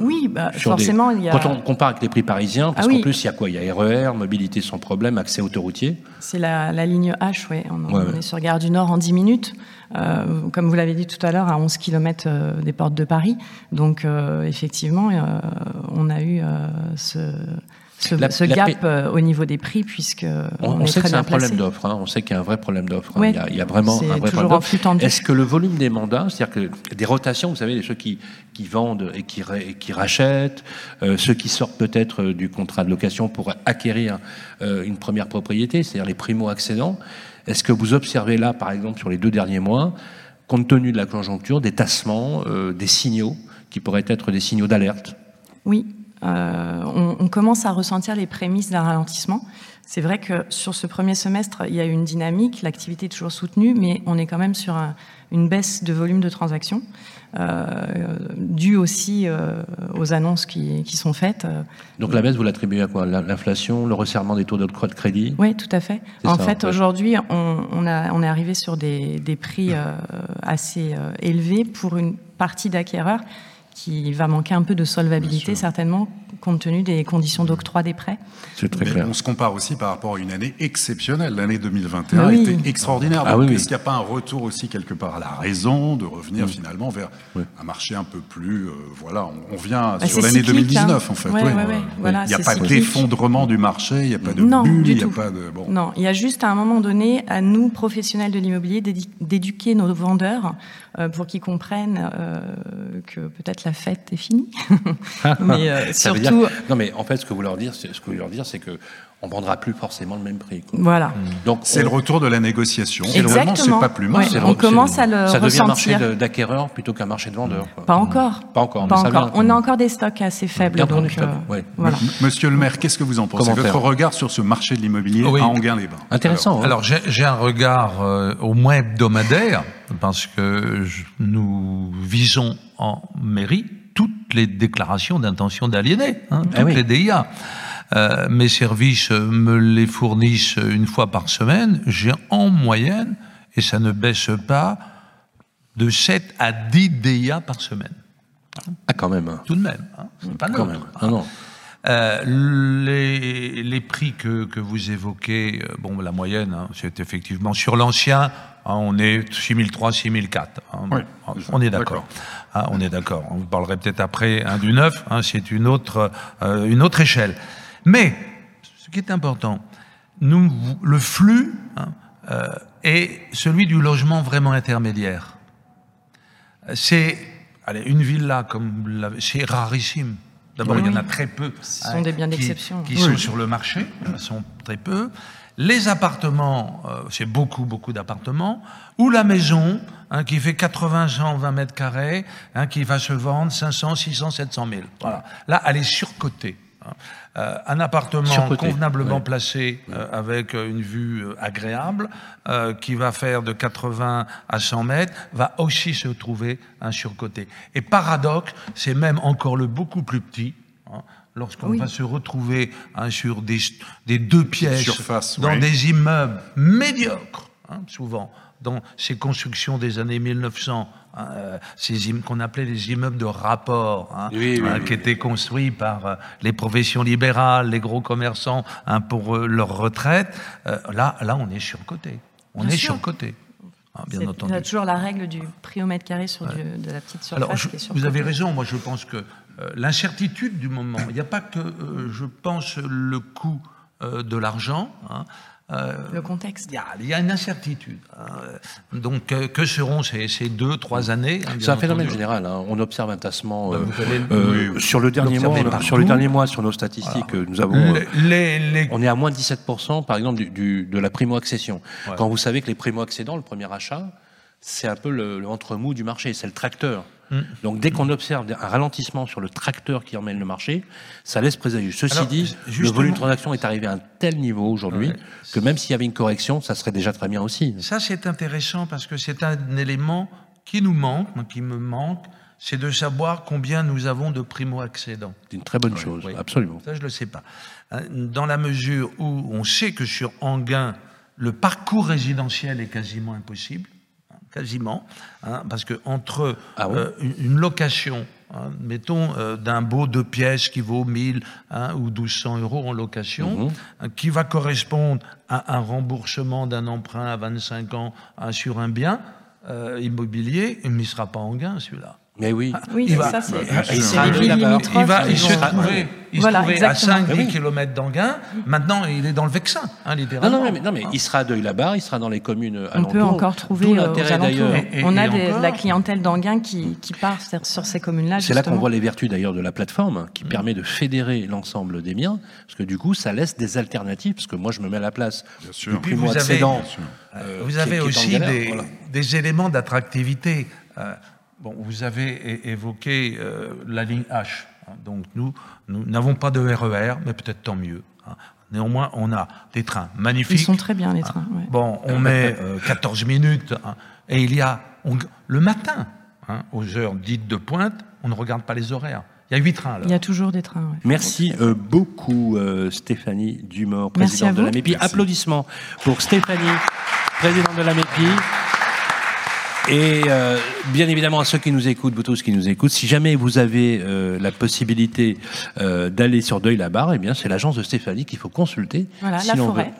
oui, bah, forcément, il y a... Quand on compare avec les prix parisiens, parce ah qu'en plus, il y a quoi? Il y a RER, mobilité sans problème, accès autoroutier. C'est la, ligne H, ouais. On, est sur Gare du Nord en 10 minutes. Euh, comme vous l'avez dit tout à l'heure, à 11 km euh, des portes de Paris. Donc, effectivement, on a eu ce ce, gap euh, au niveau des prix, puisque on, sait que c'est un problème d'offre. Hein. on sait qu'il y a un vrai problème d'offre. Hein. il, y a vraiment un vrai problème d'offre. Est-ce que le volume des mandats, c'est-à-dire que des rotations, vous savez, ceux qui, qui vendent et qui, qui rachètent, euh, ceux qui sortent peut-être euh, du contrat de location pour acquérir une première propriété, c'est-à-dire les primo-accédants, est-ce que vous observez là, par exemple, sur les deux derniers mois, compte tenu de la conjoncture, des tassements, des signaux qui pourraient être des signaux d'alerte? Oui, euh, on, commence à ressentir les prémices d'un ralentissement. C'est vrai que sur ce premier semestre, il y a une dynamique, l'activité est toujours soutenue, mais on est quand même sur une baisse de volume de transactions, euh, due aussi euh, aux annonces qui, sont faites. Donc la baisse, vous l'attribuez à quoi? L'inflation, le resserrement des taux de crédit? Oui, tout à fait. En fait, aujourd'hui, on, est arrivé sur des, des prix assez élevés pour une partie d'acquéreurs qui va manquer un peu de solvabilité certainement compte tenu des conditions d'octroi des prêts. C'est très clair. On se compare aussi par rapport à une année exceptionnelle. L'année 2021 a été extraordinaire. Ah, Est-ce qu'il n'y a pas un retour aussi quelque part à la raison de revenir finalement vers un marché un peu plus... Euh, voilà, on, vient bah, sur l'année 2019 hein. en fait. Voilà, il n'y a pas d'effondrement du marché, il n'y a pas de non, bulle, il n'y a pas de... Bon. Non, il y a juste à un moment donné, à nous, professionnels de l'immobilier, d'éduquer nos vendeurs euh, pour qu'ils comprennent euh, que peut-être la fête est finie. Mais surtout... Non mais en fait, ce que vous leur dire, ce que vous leur dire, c'est que on vendra plus forcément le même prix. Voilà. Mmh. Donc c'est le retour de la négociation. Exactement. C'est pas plus mal. on commence à le Ça devient un marché d'acquéreur plutôt qu'un marché de vendeur. Pas encore. Pas encore. Pas encore. On a encore des stocks assez faibles. Donc, euh, voilà. Monsieur le maire, qu'est-ce que vous en pensez? Votre regard sur ce marché de l'immobilier à Anguin-les-Bains. Intéressant. Alors, hein. j'ai un regard euh, au moins hebdomadaire parce que nous visons en mairie toutes les déclarations d'intention d'aliéner, hein, ah toutes les DIA. Euh, mes services me les fournissent une fois par semaine. J'ai en moyenne, et ça ne baisse pas, de 7 à 10 DIA par semaine. Ah, quand même. Hein. Tout de même. Hein. C'est pas quand même. Ah, non. Euh, les, les, prix que, que, vous évoquez, euh, bon, la moyenne, hein, c'est effectivement sur l'ancien, on est 6003, 6004. Oui, on est d'accord. on est d'accord. On vous parlerait peut-être après du neuf, c'est une autre, une autre échelle. Mais, ce qui est important, nous, le flux hein, euh, est celui du logement vraiment intermédiaire. C'est, allez, une villa comme c'est rarissime. D'abord, il y en a très peu. Ce sont des biens d'exception. Qui, sont sur le marché, sont très peu. Les appartements, euh, c'est beaucoup, beaucoup d'appartements. Ou la maison, hein, qui fait 80, 120 mètres carrés, hein, qui va se vendre 500, 600, 700 000. Voilà. Là, elle est surcotée. Euh, un appartement convenablement placé euh, avec euh, une vue agréable, qui va faire de 80 à 100 mètres, va aussi se trouver un surcoté. Et paradoxe, c'est même encore le beaucoup plus petit, hein, lorsqu'on va se retrouver hein, sur des, des, deux pièces dans des immeubles médiocres, hein, souvent, dans ces constructions des années 1900, hein, euh, ces qu'on appelait les immeubles de rapport, hein, qui étaient construits par euh, les professions libérales, les gros commerçants pour euh, leur retraite. là, là, on est surcoté. On est surcoté. bien entendu. Il y a toujours la règle du prix au mètre carré sur de la petite surface. Alors, vous avez raison. Moi, je pense que l'incertitude du moment, il n'y a pas que, je pense, le coût de l'argent. Hein, le contexte. Il y, a une incertitude. Hein. Donc, que seront ces, deux, trois années hein, C'est un phénomène général. Hein. On observe un tassement bah, euh, euh, sur le dernier mois. sur le dernier mois, sur nos statistiques, nous avons. On est à moins de 17% par exemple du, de la primo-accession. Quand vous savez que les primo-accédants, le premier achat, c'est un peu le, le entre-mou du marché, c'est le tracteur. Mm. Donc dès qu'on observe un ralentissement sur le tracteur qui emmène le marché, ça laisse présager. Ceci dit, le volume de transaction est arrivé à un tel niveau aujourd'hui que même s'il y avait une correction, ça serait déjà très bien aussi. Ça c'est intéressant parce que c'est un élément qui nous manque, qui me manque, c'est de savoir combien nous avons de primo-accédants. C'est une très bonne chose, absolument. Ça, je ne le sais pas. Hein, dans la mesure où on sait que sur Anguin, le parcours résidentiel est quasiment impossible, quasiment, hein, parce que entre ah euh, une, location, hein, mettons euh, d'un beau deux pièces qui vaut 1000 hein, ou 1200 euros en location, mhm. qui va correspondre à un remboursement d'un emprunt à 25 ans sur un bien euh, immobilier, il ne sera pas en gain celui-là. Mais oui. Oui, il va, ça c'est. Il, va, il se trouver, il voilà, se à 5-10 km d'Anguin. Maintenant, il est dans le Vexin, hein, littéralement. Non, non, mais, non, mais il sera de là-bas, il sera dans les communes On peut encore trouver euh, aux alentours. On a de la clientèle d'Anguin qui, qui part sur ces communes-là. C'est là qu'on voit les vertus d'ailleurs de la plateforme, qui mm. permet de fédérer l'ensemble des biens, parce que du coup, ça laisse des alternatives, parce que moi, je me mets à la place du primo-accédant. Vous avez euh, aussi des éléments d'attractivité. Bon, vous avez évoqué euh, la ligne H. Hein. donc nous, nous n'avons pas de RER, e mais peut-être tant mieux. Hein. Néanmoins, on a des trains magnifiques. Ils sont très bien, les trains. Bon, on met 14 euh, minutes, hein. et il y a, le matin, aux heures dites de pointe, on ne regarde pas les horaires. Il y a huit trains. Il y a toujours des trains. Merci euh, beaucoup, Stéphanie Dumort, présidente de la MEPI. Applaudissements pour Stéphanie, présidente de la MEPI. Et euh, bien évidemment à ceux qui nous écoutent, vous tous qui nous écoutent, si jamais vous avez euh, la possibilité euh, d'aller sur Deuil la Barre, eh bien c'est l'agence de Stéphanie qu'il faut consulter. Voilà, La Forêt.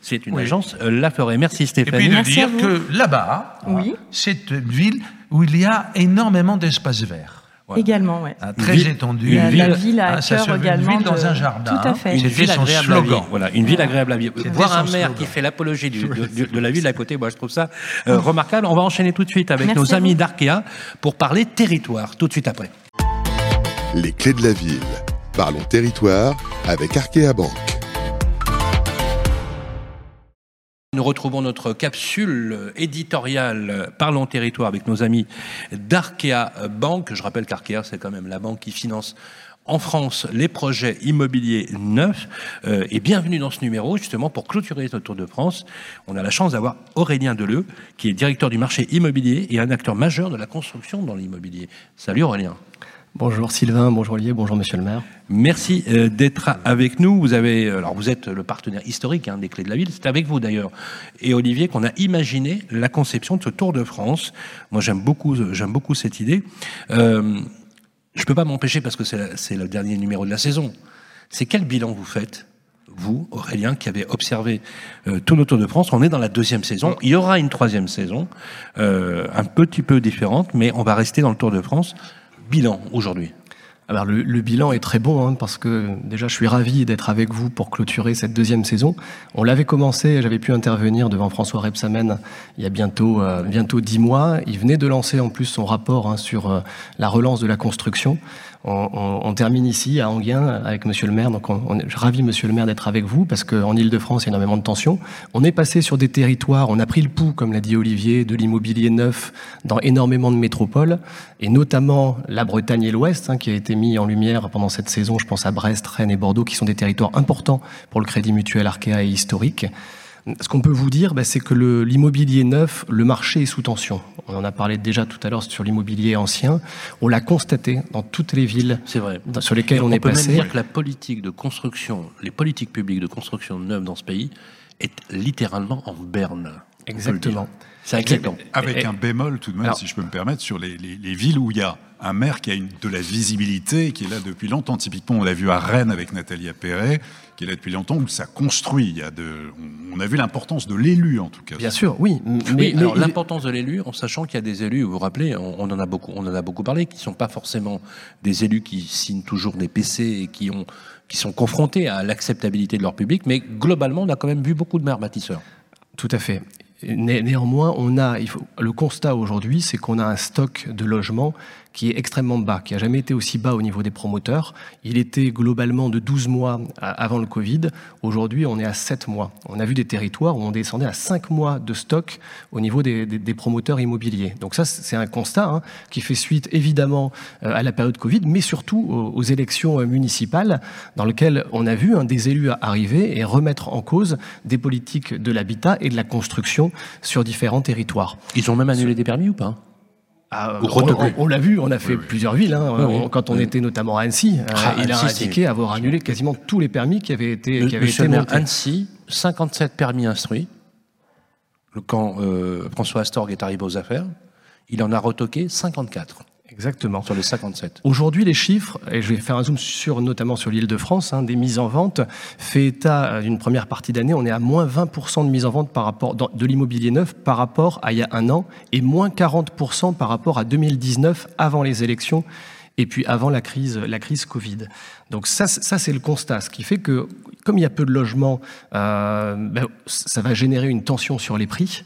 c'est une agence La Forêt. Merci Stéphanie. Et puis de dire que là-bas, oui. c'est une ville où il y a énormément d'espaces verts. Également, ouais. Ah, très étendue. La, ville, la ville à ah, cœur également. Une ville dans un jardin. Tout à fait. Une ville agréable à vivre. Voilà, une ville agréable à vivre. Voir un maire qui fait l'apologie de, de, la ville à côté, moi je trouve ça euh, remarquable. On va enchaîner tout de suite avec nos amis d'Arkea pour parler territoire, tout de suite après. Les clés de la ville. Parlons territoire avec Arkea Banque. Nous retrouvons notre capsule éditoriale Parlons territoire avec nos amis d'Arkea Banque. Je rappelle qu'Arkea, c'est quand même la banque qui finance en France les projets immobiliers neufs. Euh, et bienvenue dans ce numéro, justement, pour clôturer ce Tour de France. On a la chance d'avoir Aurélien Deleu, qui est directeur du marché immobilier et un acteur majeur de la construction dans l'immobilier. Salut Aurélien. Bonjour Sylvain, bonjour Olivier, bonjour Monsieur le maire. Merci euh, d'être avec nous. Euh, vous êtes le partenaire historique hein, des Clés de la Ville. C'est avec vous d'ailleurs et Olivier qu'on a imaginé la conception de ce Tour de France. Moi j'aime beaucoup, beaucoup cette idée. Euh, je peux pas m'empêcher parce que c'est le dernier numéro de la saison. C'est quel bilan vous faites vous, Aurélien, qui avez observé euh, tout le Tour de France, on est dans la deuxième saison. Il y aura une troisième saison, un petit peu différente, mais on va rester dans le Tour de France bilan aujourd'hui alors le, bilan est très bon hein, parce que déjà je suis ravi d'être avec vous pour clôturer cette deuxième saison. On l'avait commencé, j'avais pu intervenir devant François Repsamen il y a bientôt euh, bientôt dix mois. Il venait de lancer en plus son rapport hein, sur euh, la relance de la construction. On, termine ici à Anguien avec Monsieur le maire. Donc, on, est ravi Monsieur le maire d'être avec vous parce qu'en Ile-de-France, il y a énormément de tensions. On est passé sur des territoires, on a pris le pouls, comme l'a dit Olivier, de l'immobilier neuf dans énormément de métropoles et notamment la Bretagne et l'Ouest, hein, qui a été mis en lumière pendant cette saison. Je pense à Brest, Rennes et Bordeaux, qui sont des territoires importants pour le Crédit Mutuel Arkea et historique. Ce qu'on peut vous dire, bah, c'est que l'immobilier neuf, le marché est sous tension. On en a parlé déjà tout à l'heure sur l'immobilier ancien. On l'a constaté dans toutes les villes vrai. sur lesquelles on, est passé. On peut même dire que la politique de construction, les politiques publiques de construction neuve dans ce pays est littéralement en berne. Exactement. C'est inquiétant. Avec un bémol tout de même, si je peux me permettre, sur les, les, villes où il y a un maire qui a une, de la visibilité, qui est là depuis longtemps. Typiquement, on l'a vu à Rennes avec Nathalie Appéré, qui est là depuis longtemps, où ça construit. Il y a de, on a vu l'importance de l'élu, en tout cas. Bien sûr, oui. Mais, alors, l'importance de l'élu, en sachant qu'il y a des élus, vous vous rappelez, on, en a beaucoup, on en a beaucoup parlé, qui ne sont pas forcément des élus qui signent toujours des PC et qui ont qui sont confrontés à l'acceptabilité de leur public, mais globalement, on a quand même vu beaucoup de maires bâtisseurs. Tout à fait. Néanmoins, on a, il faut, le constat aujourd'hui, c'est qu'on a un stock de logements qui est extrêmement bas, qui n'a jamais été aussi bas au niveau des promoteurs. Il était globalement de 12 mois avant le Covid. Aujourd'hui, on est à 7 mois. On a vu des territoires où on descendait à 5 mois de stock au niveau des, des, promoteurs immobiliers. Donc ça, c'est un constat hein, qui fait suite évidemment euh, à la période Covid, mais surtout aux, élections euh, municipales dans lesquelles on a vu un des élus arriver et remettre en cause des politiques de l'habitat et de la construction sur différents territoires. Ils ont même annulé des permis ou pas? Ah, on, l'a vu, on a fait plusieurs villes. Hein, quand on était notamment à Annecy, euh, ah, il a indiqué avoir annulé quasiment tous les permis qui avaient été, qui avaient été montés. Annecy, 57 permis instruits. Quand euh, François Astorg est arrivé aux affaires, il en a retoqué 54. Exactement. Sur les 57. Aujourd'hui, les chiffres, et je vais faire un zoom sur, notamment sur l'île de France, hein, des mises en vente, fait état euh, d'une première partie d'année, on est à moins 20% de mises en vente par rapport, de l'immobilier neuf par rapport à il y a un an, et moins 40% par rapport à 2019, avant les élections, et puis avant la crise, la crise Covid. Donc ça, ça c'est le constat, ce qui fait que, comme il y a peu de logements, euh, ben, ça va générer une tension sur les prix.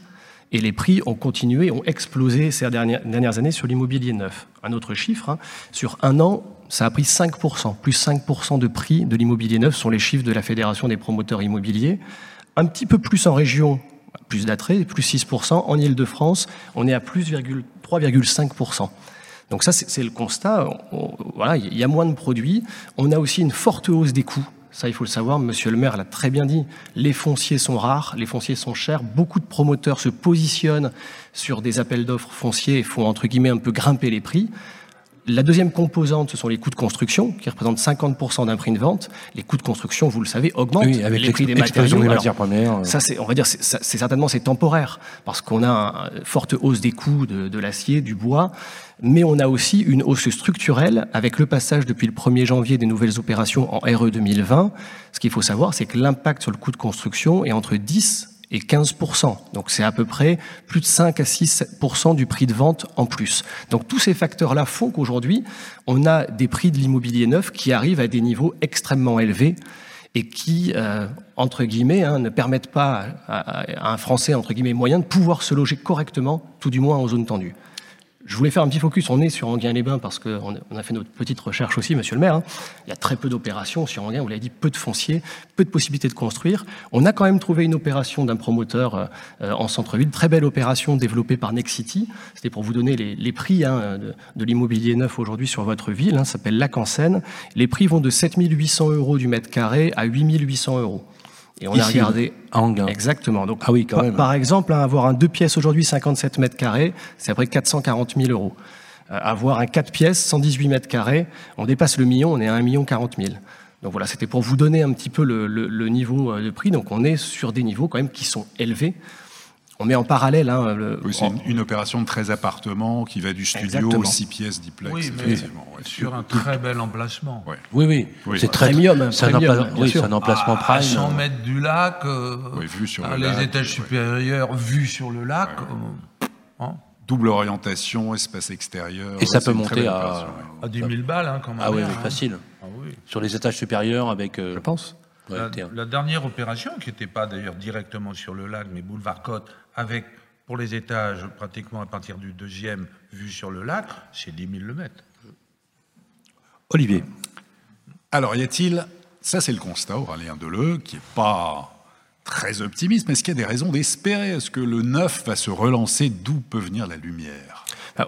Et les prix ont continué, ont explosé ces dernières, années sur l'immobilier neuf. Un autre chiffre, hein, sur un an, ça a pris 5%, plus 5% de prix de l'immobilier neuf sont les chiffres de la Fédération des promoteurs immobiliers. Un petit peu plus en région, plus d'attrait, plus 6%. En Ile-de-France, on est à plus 3,5%. Donc ça, c'est le constat. voilà, il y a moins de produits. On a aussi une forte hausse des coûts ça, il faut le savoir, monsieur le maire l'a très bien dit. Les fonciers sont rares, les fonciers sont chers. Beaucoup de promoteurs se positionnent sur des appels d'offres fonciers et font, entre guillemets, un peu grimper les prix. La deuxième composante, ce sont les coûts de construction, qui représentent 50% d'un prix de vente. Les coûts de construction, vous le savez, augmentent. Oui, avec les prix des matériaux. Des matières premières. Euh. Ça, c'est, on va dire, c'est, certainement c'est temporaire, parce qu'on a une forte hausse des coûts de, de l'acier, du bois, mais on a aussi une hausse structurelle avec le passage depuis le 1er janvier des nouvelles opérations en RE 2020. Ce qu'il faut savoir, c'est que l'impact sur le coût de construction est entre 10 et 15%. Donc c'est à peu près plus de 5 à 6% du prix de vente en plus. Donc tous ces facteurs-là font qu'aujourd'hui, on a des prix de l'immobilier neuf qui arrivent à des niveaux extrêmement élevés et qui, euh, entre guillemets, hein, ne permettent pas à, à, un Français, entre guillemets, moyen de pouvoir se loger correctement, tout du moins en zone tendue. Je voulais faire un petit focus. On est sur Anguin-les-Bains parce qu'on a fait notre petite recherche aussi, monsieur le maire. Hein. Il y a très peu d'opérations sur Anguin, vous l'avez dit, peu de fonciers, peu de possibilités de construire. On a quand même trouvé une opération d'un promoteur euh, en centre-ville, très belle opération développée par Nexity. C'était pour vous donner les, prix hein, de, l'immobilier neuf aujourd'hui sur votre ville. Hein, ça s'appelle Lac en Seine. Les prix vont de 7800 euros du mètre carré à 8800 euros. Et on a regardé. Anguin. Exactement. Donc, ah oui, quand par, même. par exemple, hein, avoir un deux pièces aujourd'hui 57 mètres carrés, c'est à peu près 440 000 euros. Euh, avoir un 4 pièces 118 mètres carrés, on dépasse le million, on est à 1 million 40 000. Donc voilà, c'était pour vous donner un petit peu le, le, le, niveau euh, de prix. Donc on est sur des niveaux quand même qui sont élevés on met en parallèle. Hein, le, c'est une, opération de 13 appartements qui va du studio aux 6 pièces diplex. Oui, effectivement. Sur un très bel emplacement. Oui, oui. c'est très premium. C'est un, oui, un, emplacement prime. À 100 mètres du lac, euh, vu sur le les étages supérieurs vus sur le lac. Euh, hein. Double orientation, espace extérieur. Et ça peut monter à... à 10 000 balles, hein, quand même. Ah oui, hein. facile. Ah sur les étages supérieurs, avec. Euh, Je pense. La, la, dernière opération, qui n'était pas d'ailleurs directement sur le lac, mais boulevard Côte, avec pour les étages pratiquement à partir du deuxième vue sur le lac, c'est 10 000 le mètre. Olivier. Alors, y a-t-il, ça c'est le constat, Aurélien Deleu, qui n'est pas très optimiste, mais est-ce qu'il y a des raisons d'espérer? Est-ce que le neuf va se relancer? D'où peut venir la lumière?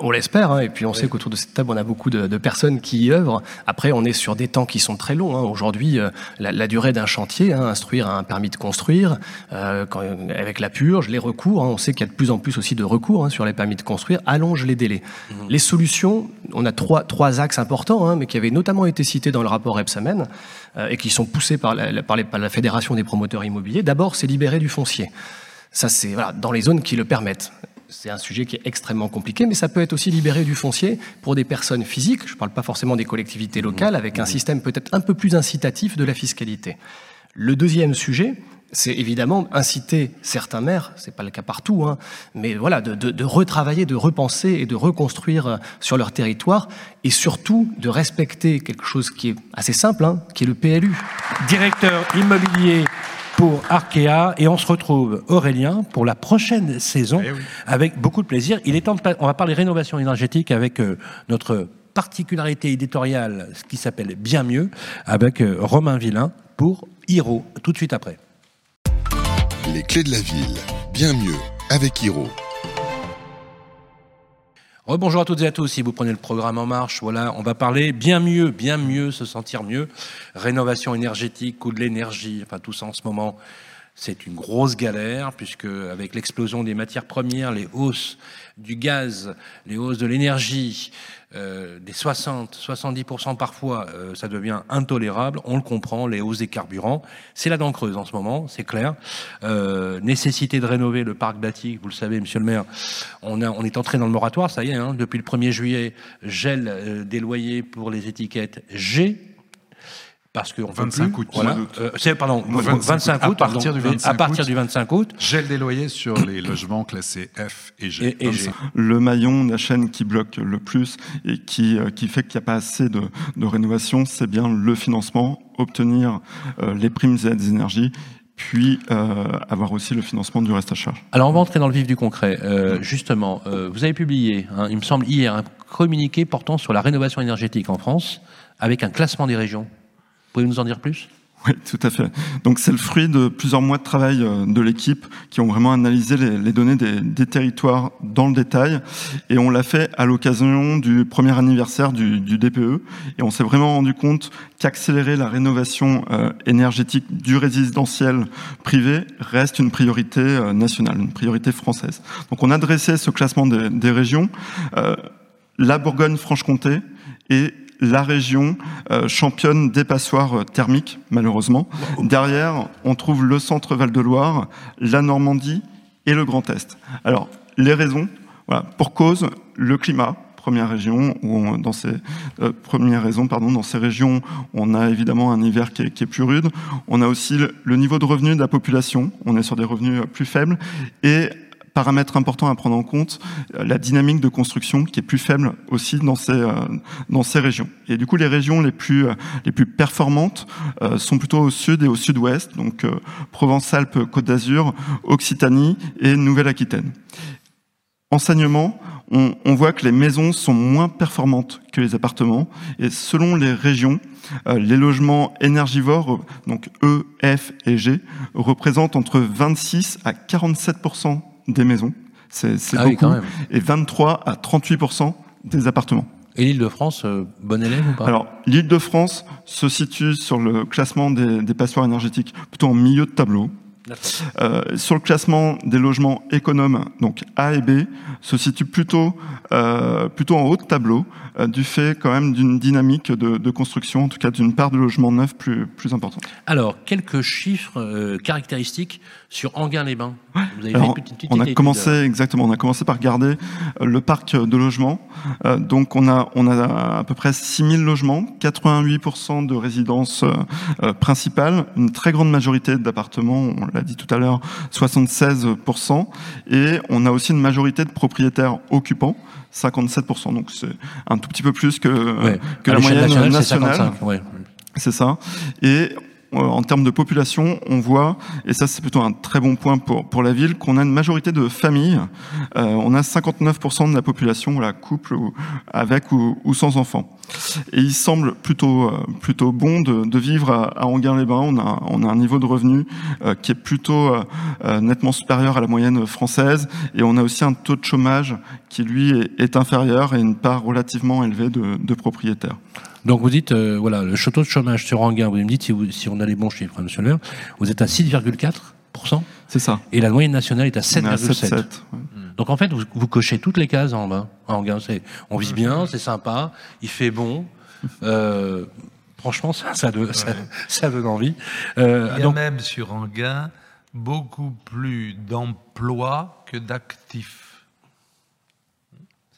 On l'espère, hein, et puis on sait qu'autour de cette table, on a beaucoup de, personnes qui y œuvrent. Après, on est sur des temps qui sont très longs. Hein. Aujourd'hui, euh, la, durée d'un chantier, hein, instruire un permis de construire, euh, quand, avec la purge, les recours, on sait qu'il y a de plus en plus aussi de recours sur les permis de construire, allonge les délais. Mmh. Les solutions, on a trois, trois axes importants, mais qui avaient notamment été cités dans le rapport Epsamen, euh, et qui sont poussés par la, par la Fédération des promoteurs immobiliers. D'abord, c'est libérer du foncier. Ça, c'est voilà, dans les zones qui le permettent. C'est un sujet qui est extrêmement compliqué, mais ça peut être aussi libéré du foncier pour des personnes physiques. Je ne parle pas forcément des collectivités locales, avec un système peut-être un peu plus incitatif de la fiscalité. Le deuxième sujet, c'est évidemment inciter certains maires, c'est pas le cas partout, hein, mais voilà, de, de, retravailler, de repenser et de reconstruire euh, sur leur territoire, et surtout de respecter quelque chose qui est assez simple, hein, qui est le PLU. Directeur immobilier pour Arkea et on se retrouve Aurélien pour la prochaine saison eh avec beaucoup de plaisir. Il est temps de on va parler rénovation énergétique avec euh, notre particularité éditoriale, ce qui s'appelle Bien mieux, avec euh, Romain Villain pour Hiro, tout de suite après. Les clés de la ville, Bien mieux, avec Hiro. Bonjour à toutes et à tous, si vous prenez le programme en marche, voilà, on va parler bien mieux, bien mieux, se sentir mieux. Rénovation énergétique, coût de l'énergie, enfin tout ça en ce moment, c'est une grosse galère, puisque avec l'explosion des matières premières, les hausses du gaz, les hausses de l'énergie, euh, des 60, 70% parfois, euh, ça devient intolérable. On le comprend, les hausses des carburants. C'est la dent creuse en ce moment, c'est clair. Euh, nécessité de rénover le parc bâti, vous le savez, monsieur le maire. On, a, on est entré dans le moratoire, ça y est, hein, depuis le 1er juillet, gel des loyers pour les étiquettes G parce qu'on 25 août. Voilà. Euh, pardon, 25, août. À partir, du 25 à partir du 25 août. Gel des loyers sur les logements classés F et G. Et, G. Le maillon de la chaîne qui bloque le plus et qui, euh, qui fait qu'il n'y a pas assez de, de rénovation, c'est bien le financement, obtenir euh, les primes et aides d'énergie puis euh, avoir aussi le financement du reste à charge. Alors on va entrer dans le vif du concret. Euh, justement, euh, vous avez publié, hein, il me semble hier, un communiqué portant sur la rénovation énergétique en France, avec un classement des régions pouvez nous en dire plus? Oui, tout à fait. Donc c'est le fruit de plusieurs mois de travail euh, de l'équipe qui ont vraiment analysé les, données des, territoires dans le détail et on l'a fait à l'occasion du premier anniversaire du, DPE et on s'est vraiment rendu compte qu'accélérer la rénovation euh, énergétique du résidentiel privé reste une priorité euh, nationale, une priorité française. Donc on a dressé ce classement des, des régions. la Bourgogne-Franche-Comté et la région euh, championne des passoires euh, thermiques, malheureusement. Derrière, on trouve le centre Val-de-Loire, la Normandie et le Grand Est. Alors, les raisons, pour cause, le climat, première région, où dans ces euh, premières raisons, pardon, dans ces régions, on a évidemment un hiver qui est, qui est plus rude. On a aussi le, le, niveau de revenu de la population. On est sur des revenus plus faibles et paramètre important à prendre en compte, euh, la dynamique de construction qui est plus faible aussi dans ces, euh, dans ces régions. Et du coup, les régions les plus, euh, les plus performantes sont plutôt au sud et au sud-ouest, donc Provence-Alpes, Côte d'Azur, Occitanie et Nouvelle-Aquitaine. Enseignement, on, on, voit que les maisons sont moins performantes que les appartements et selon les régions, les logements énergivores, donc E, F et G, représentent entre 26 à 47 des maisons, c'est ah beaucoup, et 23 à 38% des appartements. Et l'Île-de-France, euh, bon élève ou pas? Alors, l'Île-de-France se situe sur le classement des, des passoires énergétiques plutôt en milieu de tableau. Euh, sur le classement des logements économes, donc A et B, se situe plutôt, euh, plutôt en haut de tableau, du fait quand même d'une dynamique de, de, construction, en tout cas d'une part de logements neufs plus, plus importante. Alors, quelques chiffres caractéristiques sur Anguin-les-Bains. Vous avez fait une petite, petite on a commencé exactement, on a commencé par regarder euh, le parc de logements. donc, on a, on a à peu près 6000 logements, 88% de résidences principales, une très grande majorité d'appartements, on l'a dit tout à l'heure, 76%, et on a aussi une majorité de propriétaires occupants, 57%. Donc c'est un tout petit peu plus que, que la moyenne nationale. C'est ça. Et en termes de population, on voit, et ça c'est plutôt un très bon point pour, la ville, qu'on a une majorité de familles. Euh, on a 59% de la population, voilà, couple ou, avec ou, sans enfants. Et il semble plutôt, euh, plutôt bon de, vivre à, à Anguin-les-Bains. On a, on a un niveau de revenu euh, qui est plutôt euh, nettement supérieur à la moyenne française. Et on a aussi un taux de chômage qui, lui, est, inférieur et une part relativement élevée de propriétaires. Donc vous dites, euh, voilà, le château de chômage sur Anguin, vous me dites si, vous, si on a les bons chiffres, hein, monsieur Leur, vous êtes à 6,4%. C'est ça. Et la moyenne nationale est à 7,7%. Ouais. Donc en fait, vous, vous, cochez toutes les cases en bas. En Anguin, on vit bien, c'est sympa, il fait bon. Euh, franchement, ça, ça, de, ouais. ça, ça, donne envie. Euh, il y a donc, même sur Anguin beaucoup plus d'emplois que d'actifs.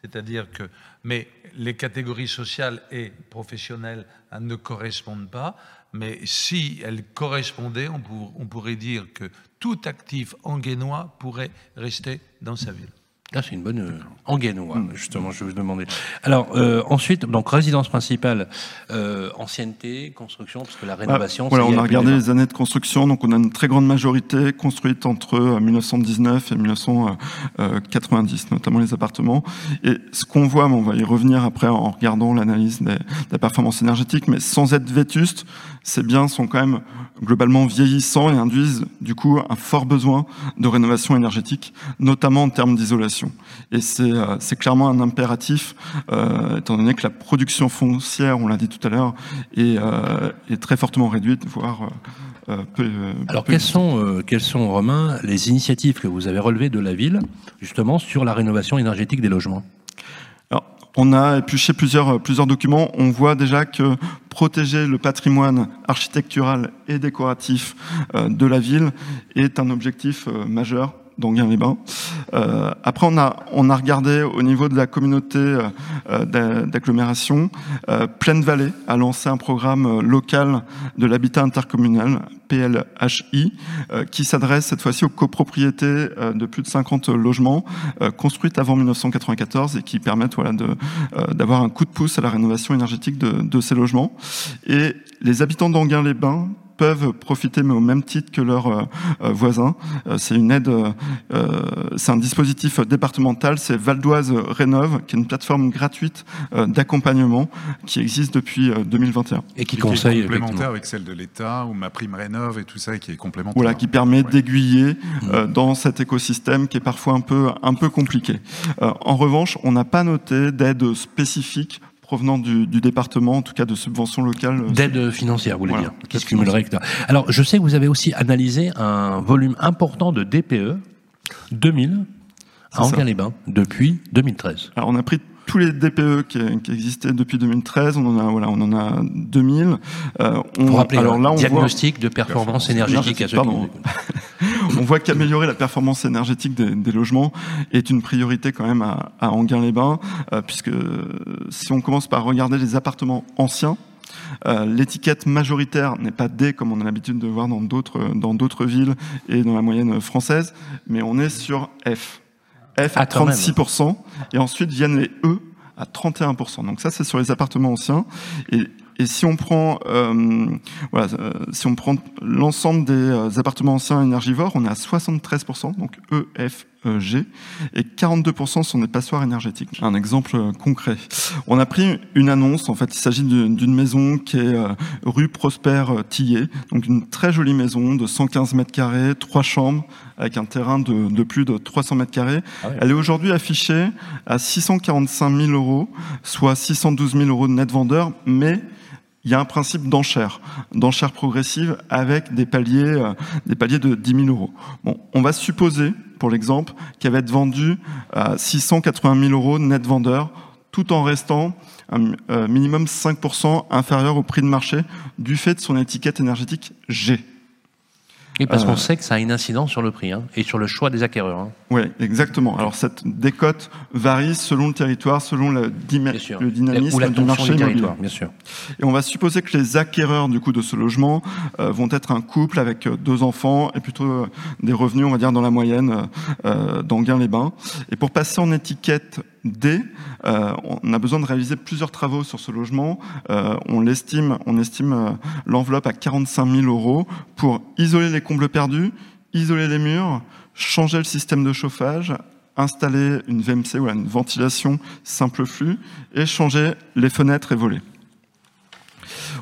C'est-à-dire que, mais les catégories sociales et professionnelles ne correspondent pas, mais si elles correspondaient, on, pour, on pourrait dire que tout actif anguénois pourrait rester dans sa ville. Là, c'est une bonne euh, mmh. justement, je vais vous demander. Alors, euh, ensuite, donc résidence principale, euh, ancienneté, construction, parce que la rénovation... Ah, voilà, on a regardé les années de construction, donc on a une très grande majorité construite entre 1919 et 1990, notamment les appartements. Et ce qu'on voit, on va y revenir après en regardant l'analyse des, des performances énergétiques, mais sans être vétuste, ces biens sont quand même globalement vieillissants et induisent du coup un fort besoin de rénovation énergétique, notamment en termes d'isolation. Et c'est euh, clairement un impératif, euh, étant donné que la production foncière, on l'a dit tout à l'heure, est, euh, est, très fortement réduite, voire euh, peu, Alors peu quelles sont, quelles sont, Romain, les initiatives que vous avez relevées de la ville, justement, sur la rénovation énergétique des logements? On a épluché plusieurs, plusieurs documents. On voit déjà que protéger le patrimoine architectural et décoratif de la ville est un objectif majeur d'Anguin-les-Bains. Euh, après, on a, on a regardé au niveau de la communauté euh, d'agglomération. Euh, Plaine Vallée a lancé un programme local de l'habitat intercommunal, PLHI, euh, qui s'adresse cette fois-ci aux copropriétés euh, de plus de 50 logements euh, construites avant 1994 et qui permettent voilà, d'avoir un coup de pouce à la rénovation énergétique de, de ces logements. Et les habitants d'Anguin-les-Bains peuvent profiter, mais au même titre que leurs euh, voisins. Euh, c'est une aide, euh, c'est un dispositif départemental, c'est Valdoise Rénove, qui est une plateforme gratuite d'accompagnement qui existe depuis 2021. Et qui et conseille. Qui est complémentaire avec celle de l'État, ou ma prime Rénove et tout ça, et qui est complémentaire. Voilà, qui permet ouais. d'aiguiller mmh. dans cet écosystème qui est parfois un peu, un peu compliqué. en revanche, on n'a pas noté d'aide spécifique provenant du, du, département, en tout cas de subventions locales. D'aide financière, vous voulez voilà, dire Qui se cumulerait Alors, je sais que vous avez aussi analysé un volume important de DPE, 2000, à Anguin-les-Bains, depuis 2013. Alors, on a pris tous les DPE qui, qui, existaient depuis 2013, on en a, voilà, on en a 2000. Euh, on, Pour rappeler, alors là, on diagnostic voit... de performance énergétique à ceux pardon. on voit qu'améliorer la performance énergétique des, des, logements est une priorité quand même à, à Anguin-les-Bains, euh, puisque si on commence par regarder les appartements anciens, euh, L'étiquette majoritaire n'est pas D comme on a l'habitude de voir dans d'autres dans d'autres villes et dans la moyenne française, mais on est sur F. F à ah, 36%, et ensuite viennent les E à 31%. Donc ça, c'est sur les appartements anciens. Et, et si on prend, euh, voilà, euh, si on prend l'ensemble des euh, appartements anciens énergivores, on est à 73%, donc E, F, G, et 42% sont des passoires énergétiques. Un exemple concret. On a pris une annonce, en fait, il s'agit d'une maison qui est rue Prosper Tillet, donc une très jolie maison de 115 mètres carrés, trois chambres, avec un terrain de, de plus de 300 mètres carrés. Ah oui. Elle est aujourd'hui affichée à 645 000 euros, soit 612 000 euros de net vendeur, mais il y a un principe d'enchère, d'enchère progressive avec des paliers, euh, des paliers de 10 000 euros. Bon, on va supposer, pour l'exemple, qu'elle va être vendue à 680 000 euros net vendeur, tout en restant un euh, minimum 5% inférieur au prix de marché du fait de son étiquette énergétique G. Et parce euh, qu'on sait que ça a une incidence sur le prix hein, et sur le choix des acquéreurs. Hein. Oui, exactement. Alors cette décote varie selon le territoire, selon le, le dynamisme la, du marché du territoire, bien sûr. Et on va supposer que les acquéreurs du coup de ce logement euh, vont être un couple avec euh, deux enfants et plutôt euh, des revenus, on va dire dans la moyenne, euh, d'Anguin-les-Bains. Et pour passer en étiquette D, euh, on a besoin de réaliser plusieurs travaux sur ce logement. Euh, on estime, euh, l'enveloppe à 45 000 euros pour isoler les combles perdus, isoler les murs, changer le système de chauffage, installer une VMC ou une ventilation simple flux et changer les fenêtres et volets.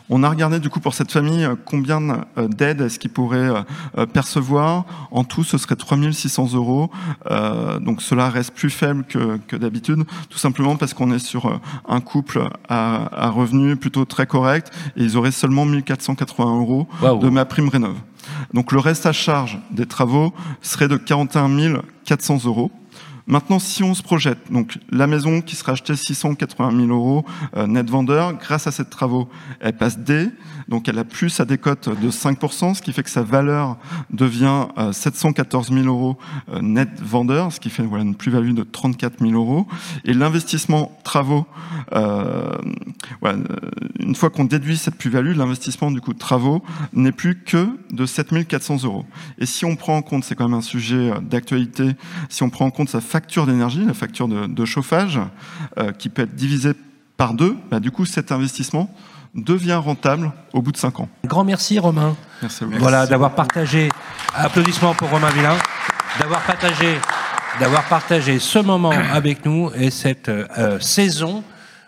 On a regardé du coup pour cette famille euh, combien euh, d'aides est-ce qu'ils pourraient euh, percevoir. En tout, ce serait 3600 euros. donc cela reste plus faible que, d'habitude, tout simplement parce qu'on est sur un couple à, revenus plutôt très correct et ils auraient seulement 1480 euros de ma prime rénov. Donc le reste à charge des travaux serait de 41 400 euros. Maintenant, si on se projette, donc la maison qui sera achetée 680 000 euros euh, net vendeur, grâce à ces travaux, elle passe D, donc elle a plus sa décote de 5%, ce qui fait que sa valeur devient 714 euh, 000 euros euh, net vendeur, ce qui fait une plus-value de 34 000 euros. Et l'investissement travaux, une fois qu'on déduit cette plus-value, l'investissement du coup de travaux n'est plus que de 7 400 euros. Et si on prend en compte, c'est quand même un sujet d'actualité, si on prend en compte sa facture d'énergie, la facture de, chauffage, euh, qui peut être divisée par deux, bah, du coup, cet investissement devient rentable au bout de cinq ans. Grand merci, Romain. Merci Voilà, d'avoir partagé, applaudissements pour Romain Villain, d'avoir partagé, d'avoir partagé ce moment avec nous et cette euh, saison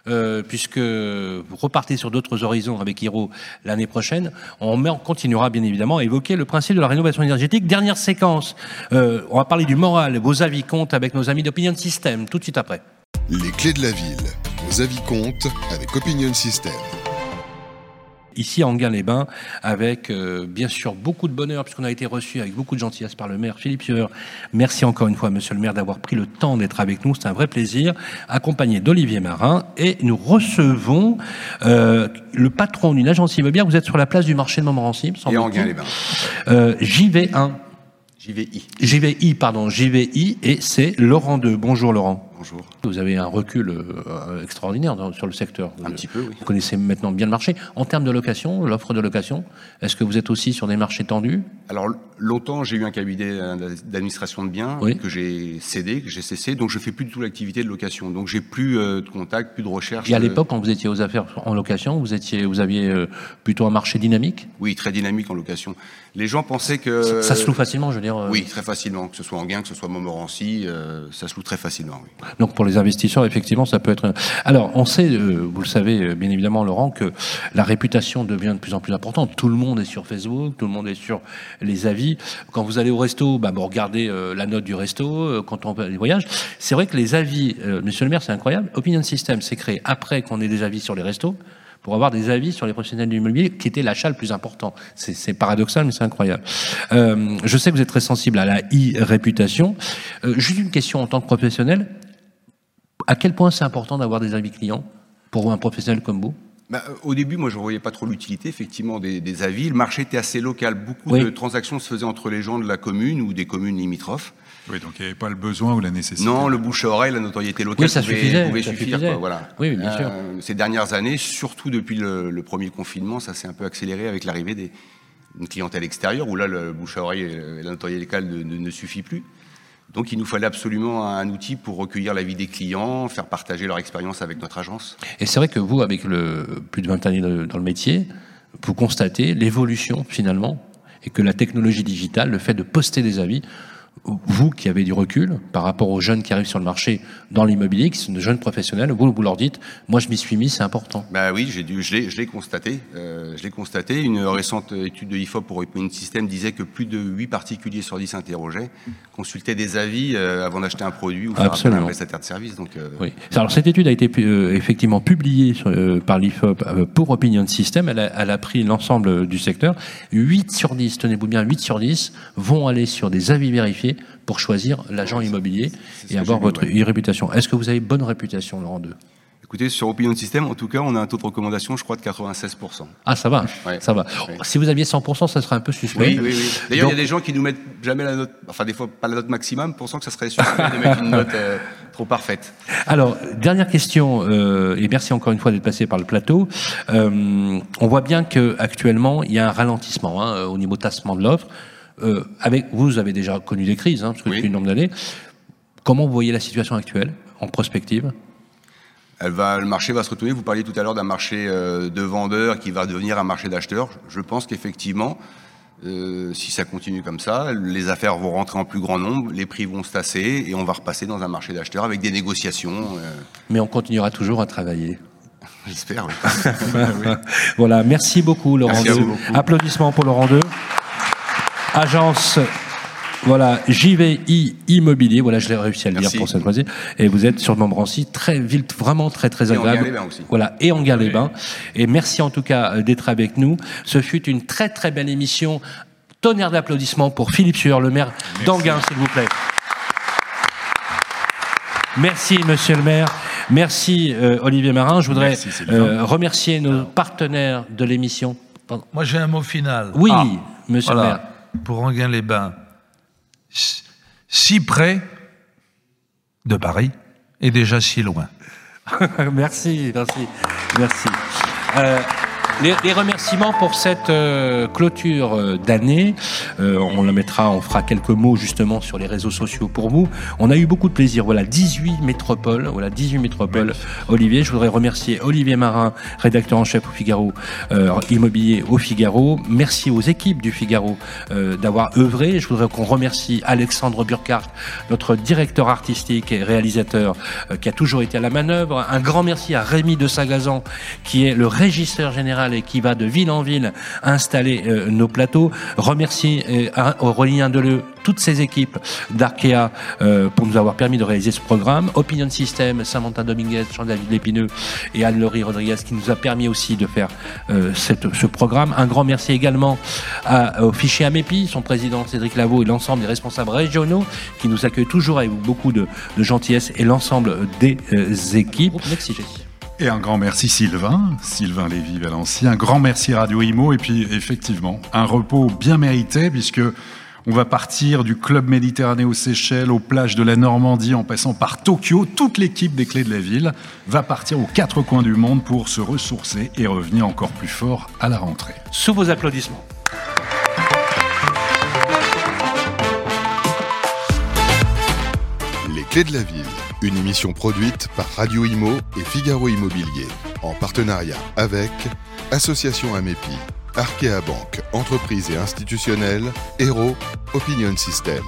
euh, puisque vous repartez sur d'autres horizons avec Hiro l'année prochaine, on, continuera bien évidemment à évoquer le principe de la rénovation énergétique. Dernière séquence, euh, on va parler du moral, vos avis comptent avec nos amis d'Opinion System, tout de suite après. Les clés de la ville, vos avis comptent avec Opinion System ici à Anguin-les-Bains, avec euh, bien sûr beaucoup de bonheur, puisqu'on a été reçu avec beaucoup de gentillesse par le maire Philippe Sueur. Merci encore une fois, monsieur le maire, d'avoir pris le temps d'être avec nous. C'est un vrai plaisir, accompagné d'Olivier Marin. Et nous recevons euh, le patron d'une agence immobilière. Vous êtes sur la place du marché de Montmorency, Et Anguin-les-Bains. Euh, JV1. JVI. JVI, pardon, JVI, et c'est Laurent 2. Bonjour Laurent. Bonjour. Vous avez un recul euh, extraordinaire sur le secteur. Un petit peu, oui. Vous connaissez maintenant bien le marché. En termes de location, l'offre de location, est-ce que vous êtes aussi sur des marchés tendus? Alors, longtemps, j'ai eu un cabinet d'administration de biens que j'ai cédé, que j'ai cessé, donc je fais plus du tout l'activité de location. Donc, j'ai plus euh, de contact, plus de recherche. Et à l'époque, quand vous étiez aux affaires en location, vous, étiez, vous aviez euh, plutôt un marché dynamique? Oui, très dynamique en location. Les gens pensaient que... Ça, se loue facilement, je veux dire Oui, très facilement. Que ce soit en gain, que ce soit Montmorency, ça se loue très facilement, oui. Donc, pour les investisseurs, effectivement, ça peut être. Alors, on sait, euh, vous le savez euh, bien évidemment, Laurent, que la réputation devient de plus en plus importante. Tout le monde est sur Facebook, tout le monde est sur les avis. Quand vous allez au resto, bah, vous regardez euh, la note du resto. quand on les voyages, c'est vrai que les avis, Monsieur le Maire, c'est incroyable. Opinion System s'est créé après qu'on ait des avis sur les restos pour avoir des avis sur les professionnels de l'immobilier, qui était l'achat le plus important. C'est paradoxal, mais c'est incroyable. je sais que vous êtes très sensible à la e-réputation. juste une question en tant que professionnel à quel point c'est important d'avoir des avis clients pour un professionnel comme vous? Bah, au début, moi, je ne voyais pas trop l'utilité, effectivement, des, avis. Le marché était assez local. Beaucoup de transactions se faisaient entre les gens de la commune ou des communes limitrophes. Oui, donc il n'y avait pas le besoin ou la nécessité. Non, le bouche à oreille, la notoriété locale ça pouvait, suffire. voilà. Oui, bien sûr. Euh, ces dernières années, surtout depuis le, premier confinement, ça s'est un peu accéléré avec l'arrivée d'une clientèle extérieure, où là, le bouche à oreille et la notoriété locale ne, ne suffit plus. Donc il nous fallait absolument un outil pour recueillir l'avis des clients, faire partager leur expérience avec notre agence. Et c'est vrai que vous, avec le, plus de 20 années dans le métier, vous constatez l'évolution finalement, et que la technologie digitale, le fait de poster des avis, vous qui avez du recul par rapport aux jeunes qui arrivent sur le marché dans l'immobilier, qui sont de jeunes professionnels, vous, vous leur dites, moi je m'y suis mis, c'est important. Bah oui, j'ai dû, je l'ai constaté. Euh, je l'ai constaté. Une récente étude de IFOP pour Open System disait que plus de 8 particuliers sur 10 interrogeaient consultaient des avis euh, avant d'acheter un produit ou faire un prestataire de service. Donc, euh, oui. Alors cette étude a été effectivement publiée par l'IFOP pour Opinion System. Elle a, elle a pris l'ensemble du secteur. 8 sur 10, tenez-vous bien, 8 sur 10 vont aller sur des avis vérifiés pour choisir l'agent immobilier et avoir votre réputation. Est-ce que vous avez bonne réputation, Laurent II Écoutez, sur Opinion System, en tout cas, on a un taux de recommandation, je crois, de 96%. Ah, ça va, ça va. Si vous aviez 100%, ça serait un peu suspect. Oui, oui, oui. D'ailleurs, il y a des gens qui nous mettent jamais la note, enfin, des fois, pas la note maximum, pensant que ça serait suspect de mettre une note euh, trop parfaite. Alors, dernière question, euh, et merci encore une fois d'être passé par le plateau. Euh, on voit bien qu'actuellement, il y a un ralentissement hein, au niveau tassement de l'offre. Avec vous, avez déjà connu des crises, hein, parce que depuis une nombre d'années. Comment vous voyez la situation actuelle en prospective? Elle va, le marché va se retourner. Vous parliez tout à l'heure d'un marché euh, de vendeurs qui va devenir un marché d'acheteurs. Je pense qu'effectivement, euh, si ça continue comme ça, les affaires vont rentrer en plus grand nombre, les prix vont se tasser et on va repasser dans un marché d'acheteurs avec des négociations. Euh. Mais on continuera toujours à travailler. J'espère. Oui. voilà, merci beaucoup Laurent Merci Applaudissements pour Laurent II. Agence voilà, JVI Immobilier, voilà, je l'ai réussi à le dire pour cette fois-ci. Et vous êtes sur Montbrancy, très vite, vraiment très très agréable. Et en aussi. Voilà, et en les bains Et merci en tout cas euh, d'être avec nous. Ce fut une très très belle émission. Tonnerre d'applaudissements pour Philippe Sueur, le maire d'Anguin, s'il vous plaît. Merci, monsieur le maire. Merci, euh, Olivier Marin. Je voudrais euh, remercier nos partenaires de l'émission. Moi, j'ai un mot final. Oui, ah, monsieur le maire. Pour Anguin-les-Bains, si près de Paris et déjà si loin. merci, merci, merci. Euh, les, remerciements pour cette euh, clôture euh, d'année. Euh, on la mettra, on fera quelques mots justement sur les réseaux sociaux pour vous. On a eu beaucoup de plaisir. Voilà, 18 métropoles. Voilà, 18 métropoles. Olivier, je voudrais remercier Olivier Marin, rédacteur en chef au Figaro, immobilier au Figaro. Merci aux équipes du Figaro d'avoir œuvré. Je voudrais qu'on remercie Alexandre Burkhardt, notre directeur artistique et réalisateur, qui a toujours été à la manœuvre. Un grand merci à Rémi de Sagazan, qui est le régisseur général et qui va de ville en ville installer euh, nos plateaux. Remercier euh, Aurélien Deleu, toutes ces équipes d'Arkea euh, pour nous avoir permis de réaliser ce programme. Opinion System, Samantha Dominguez, Jean-David Lépineux et Anne-Laurie Rodriguez qui nous a permis aussi de faire cette, ce programme. Un grand merci également à, au fichier AMEPI, son président Cédric Lavaux et l'ensemble des responsables régionaux qui nous accueillent toujours avec beaucoup de, de gentillesse et l'ensemble des équipes. Merci et un grand merci Sylvain, Sylvain Lévy-Valency. Un grand merci Radio Imo. Et puis, effectivement, un repos bien mérité puisque on va partir du Club Méditerranée aux Seychelles, aux plages de la Normandie, en passant par Tokyo. Toute l'équipe des Clés de la Ville va partir aux quatre coins du monde pour se ressourcer et revenir encore plus fort à la rentrée. Sous vos applaudissements. Les Clés de la Ville une émission produite par Radio Imo et Figaro Immobilier, en partenariat avec Association Amépi, Arkea Banque, entreprise et institutionnelle, Hero, Opinion System.